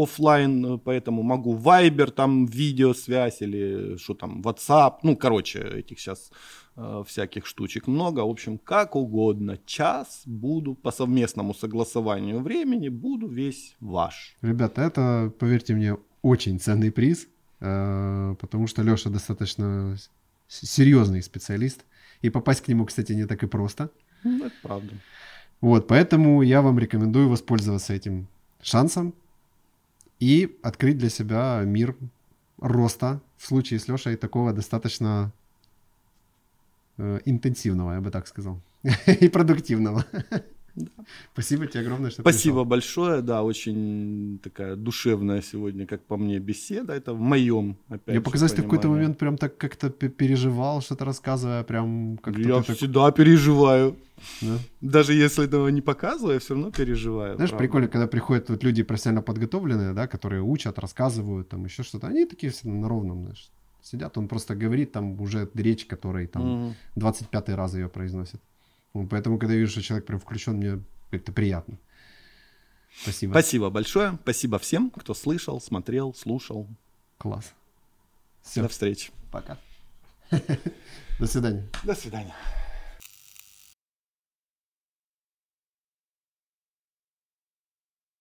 оффлайн, э, поэтому могу Viber, там видеосвязь или что там, WhatsApp, ну, короче, этих сейчас всяких штучек много. В общем, как угодно. Час буду по совместному согласованию времени, буду весь ваш. Ребята, это, поверьте мне, очень ценный приз, э, потому что Леша достаточно серьезный специалист. И попасть к нему, кстати, не так и просто. Ну, это правда. Вот, поэтому я вам рекомендую воспользоваться этим шансом и открыть для себя мир роста в случае с Лешей такого достаточно э, интенсивного, я бы так сказал, и продуктивного. Спасибо тебе огромное, что Спасибо пришел. большое, да, очень такая душевная сегодня, как по мне, беседа. Это в моем, опять же, показалось, ты в какой-то момент прям так как-то пе- переживал, что-то рассказывая, прям как-то Я так- всегда переживаю. да? Даже если этого не показываю, я все равно переживаю. Знаешь, правда. прикольно, когда приходят вот люди профессионально подготовленные, да, которые учат, рассказывают, там еще что-то. Они такие все на ровном, знаешь, сидят. Он просто говорит там уже речь, которой там Мгм. 25 раз ее произносит. Поэтому, когда я вижу, что человек прям включен, мне как-то приятно. Спасибо. Спасибо большое. Спасибо всем, кто слышал, смотрел, слушал. Класс. Все, До встречи. пока. До свидания. До свидания.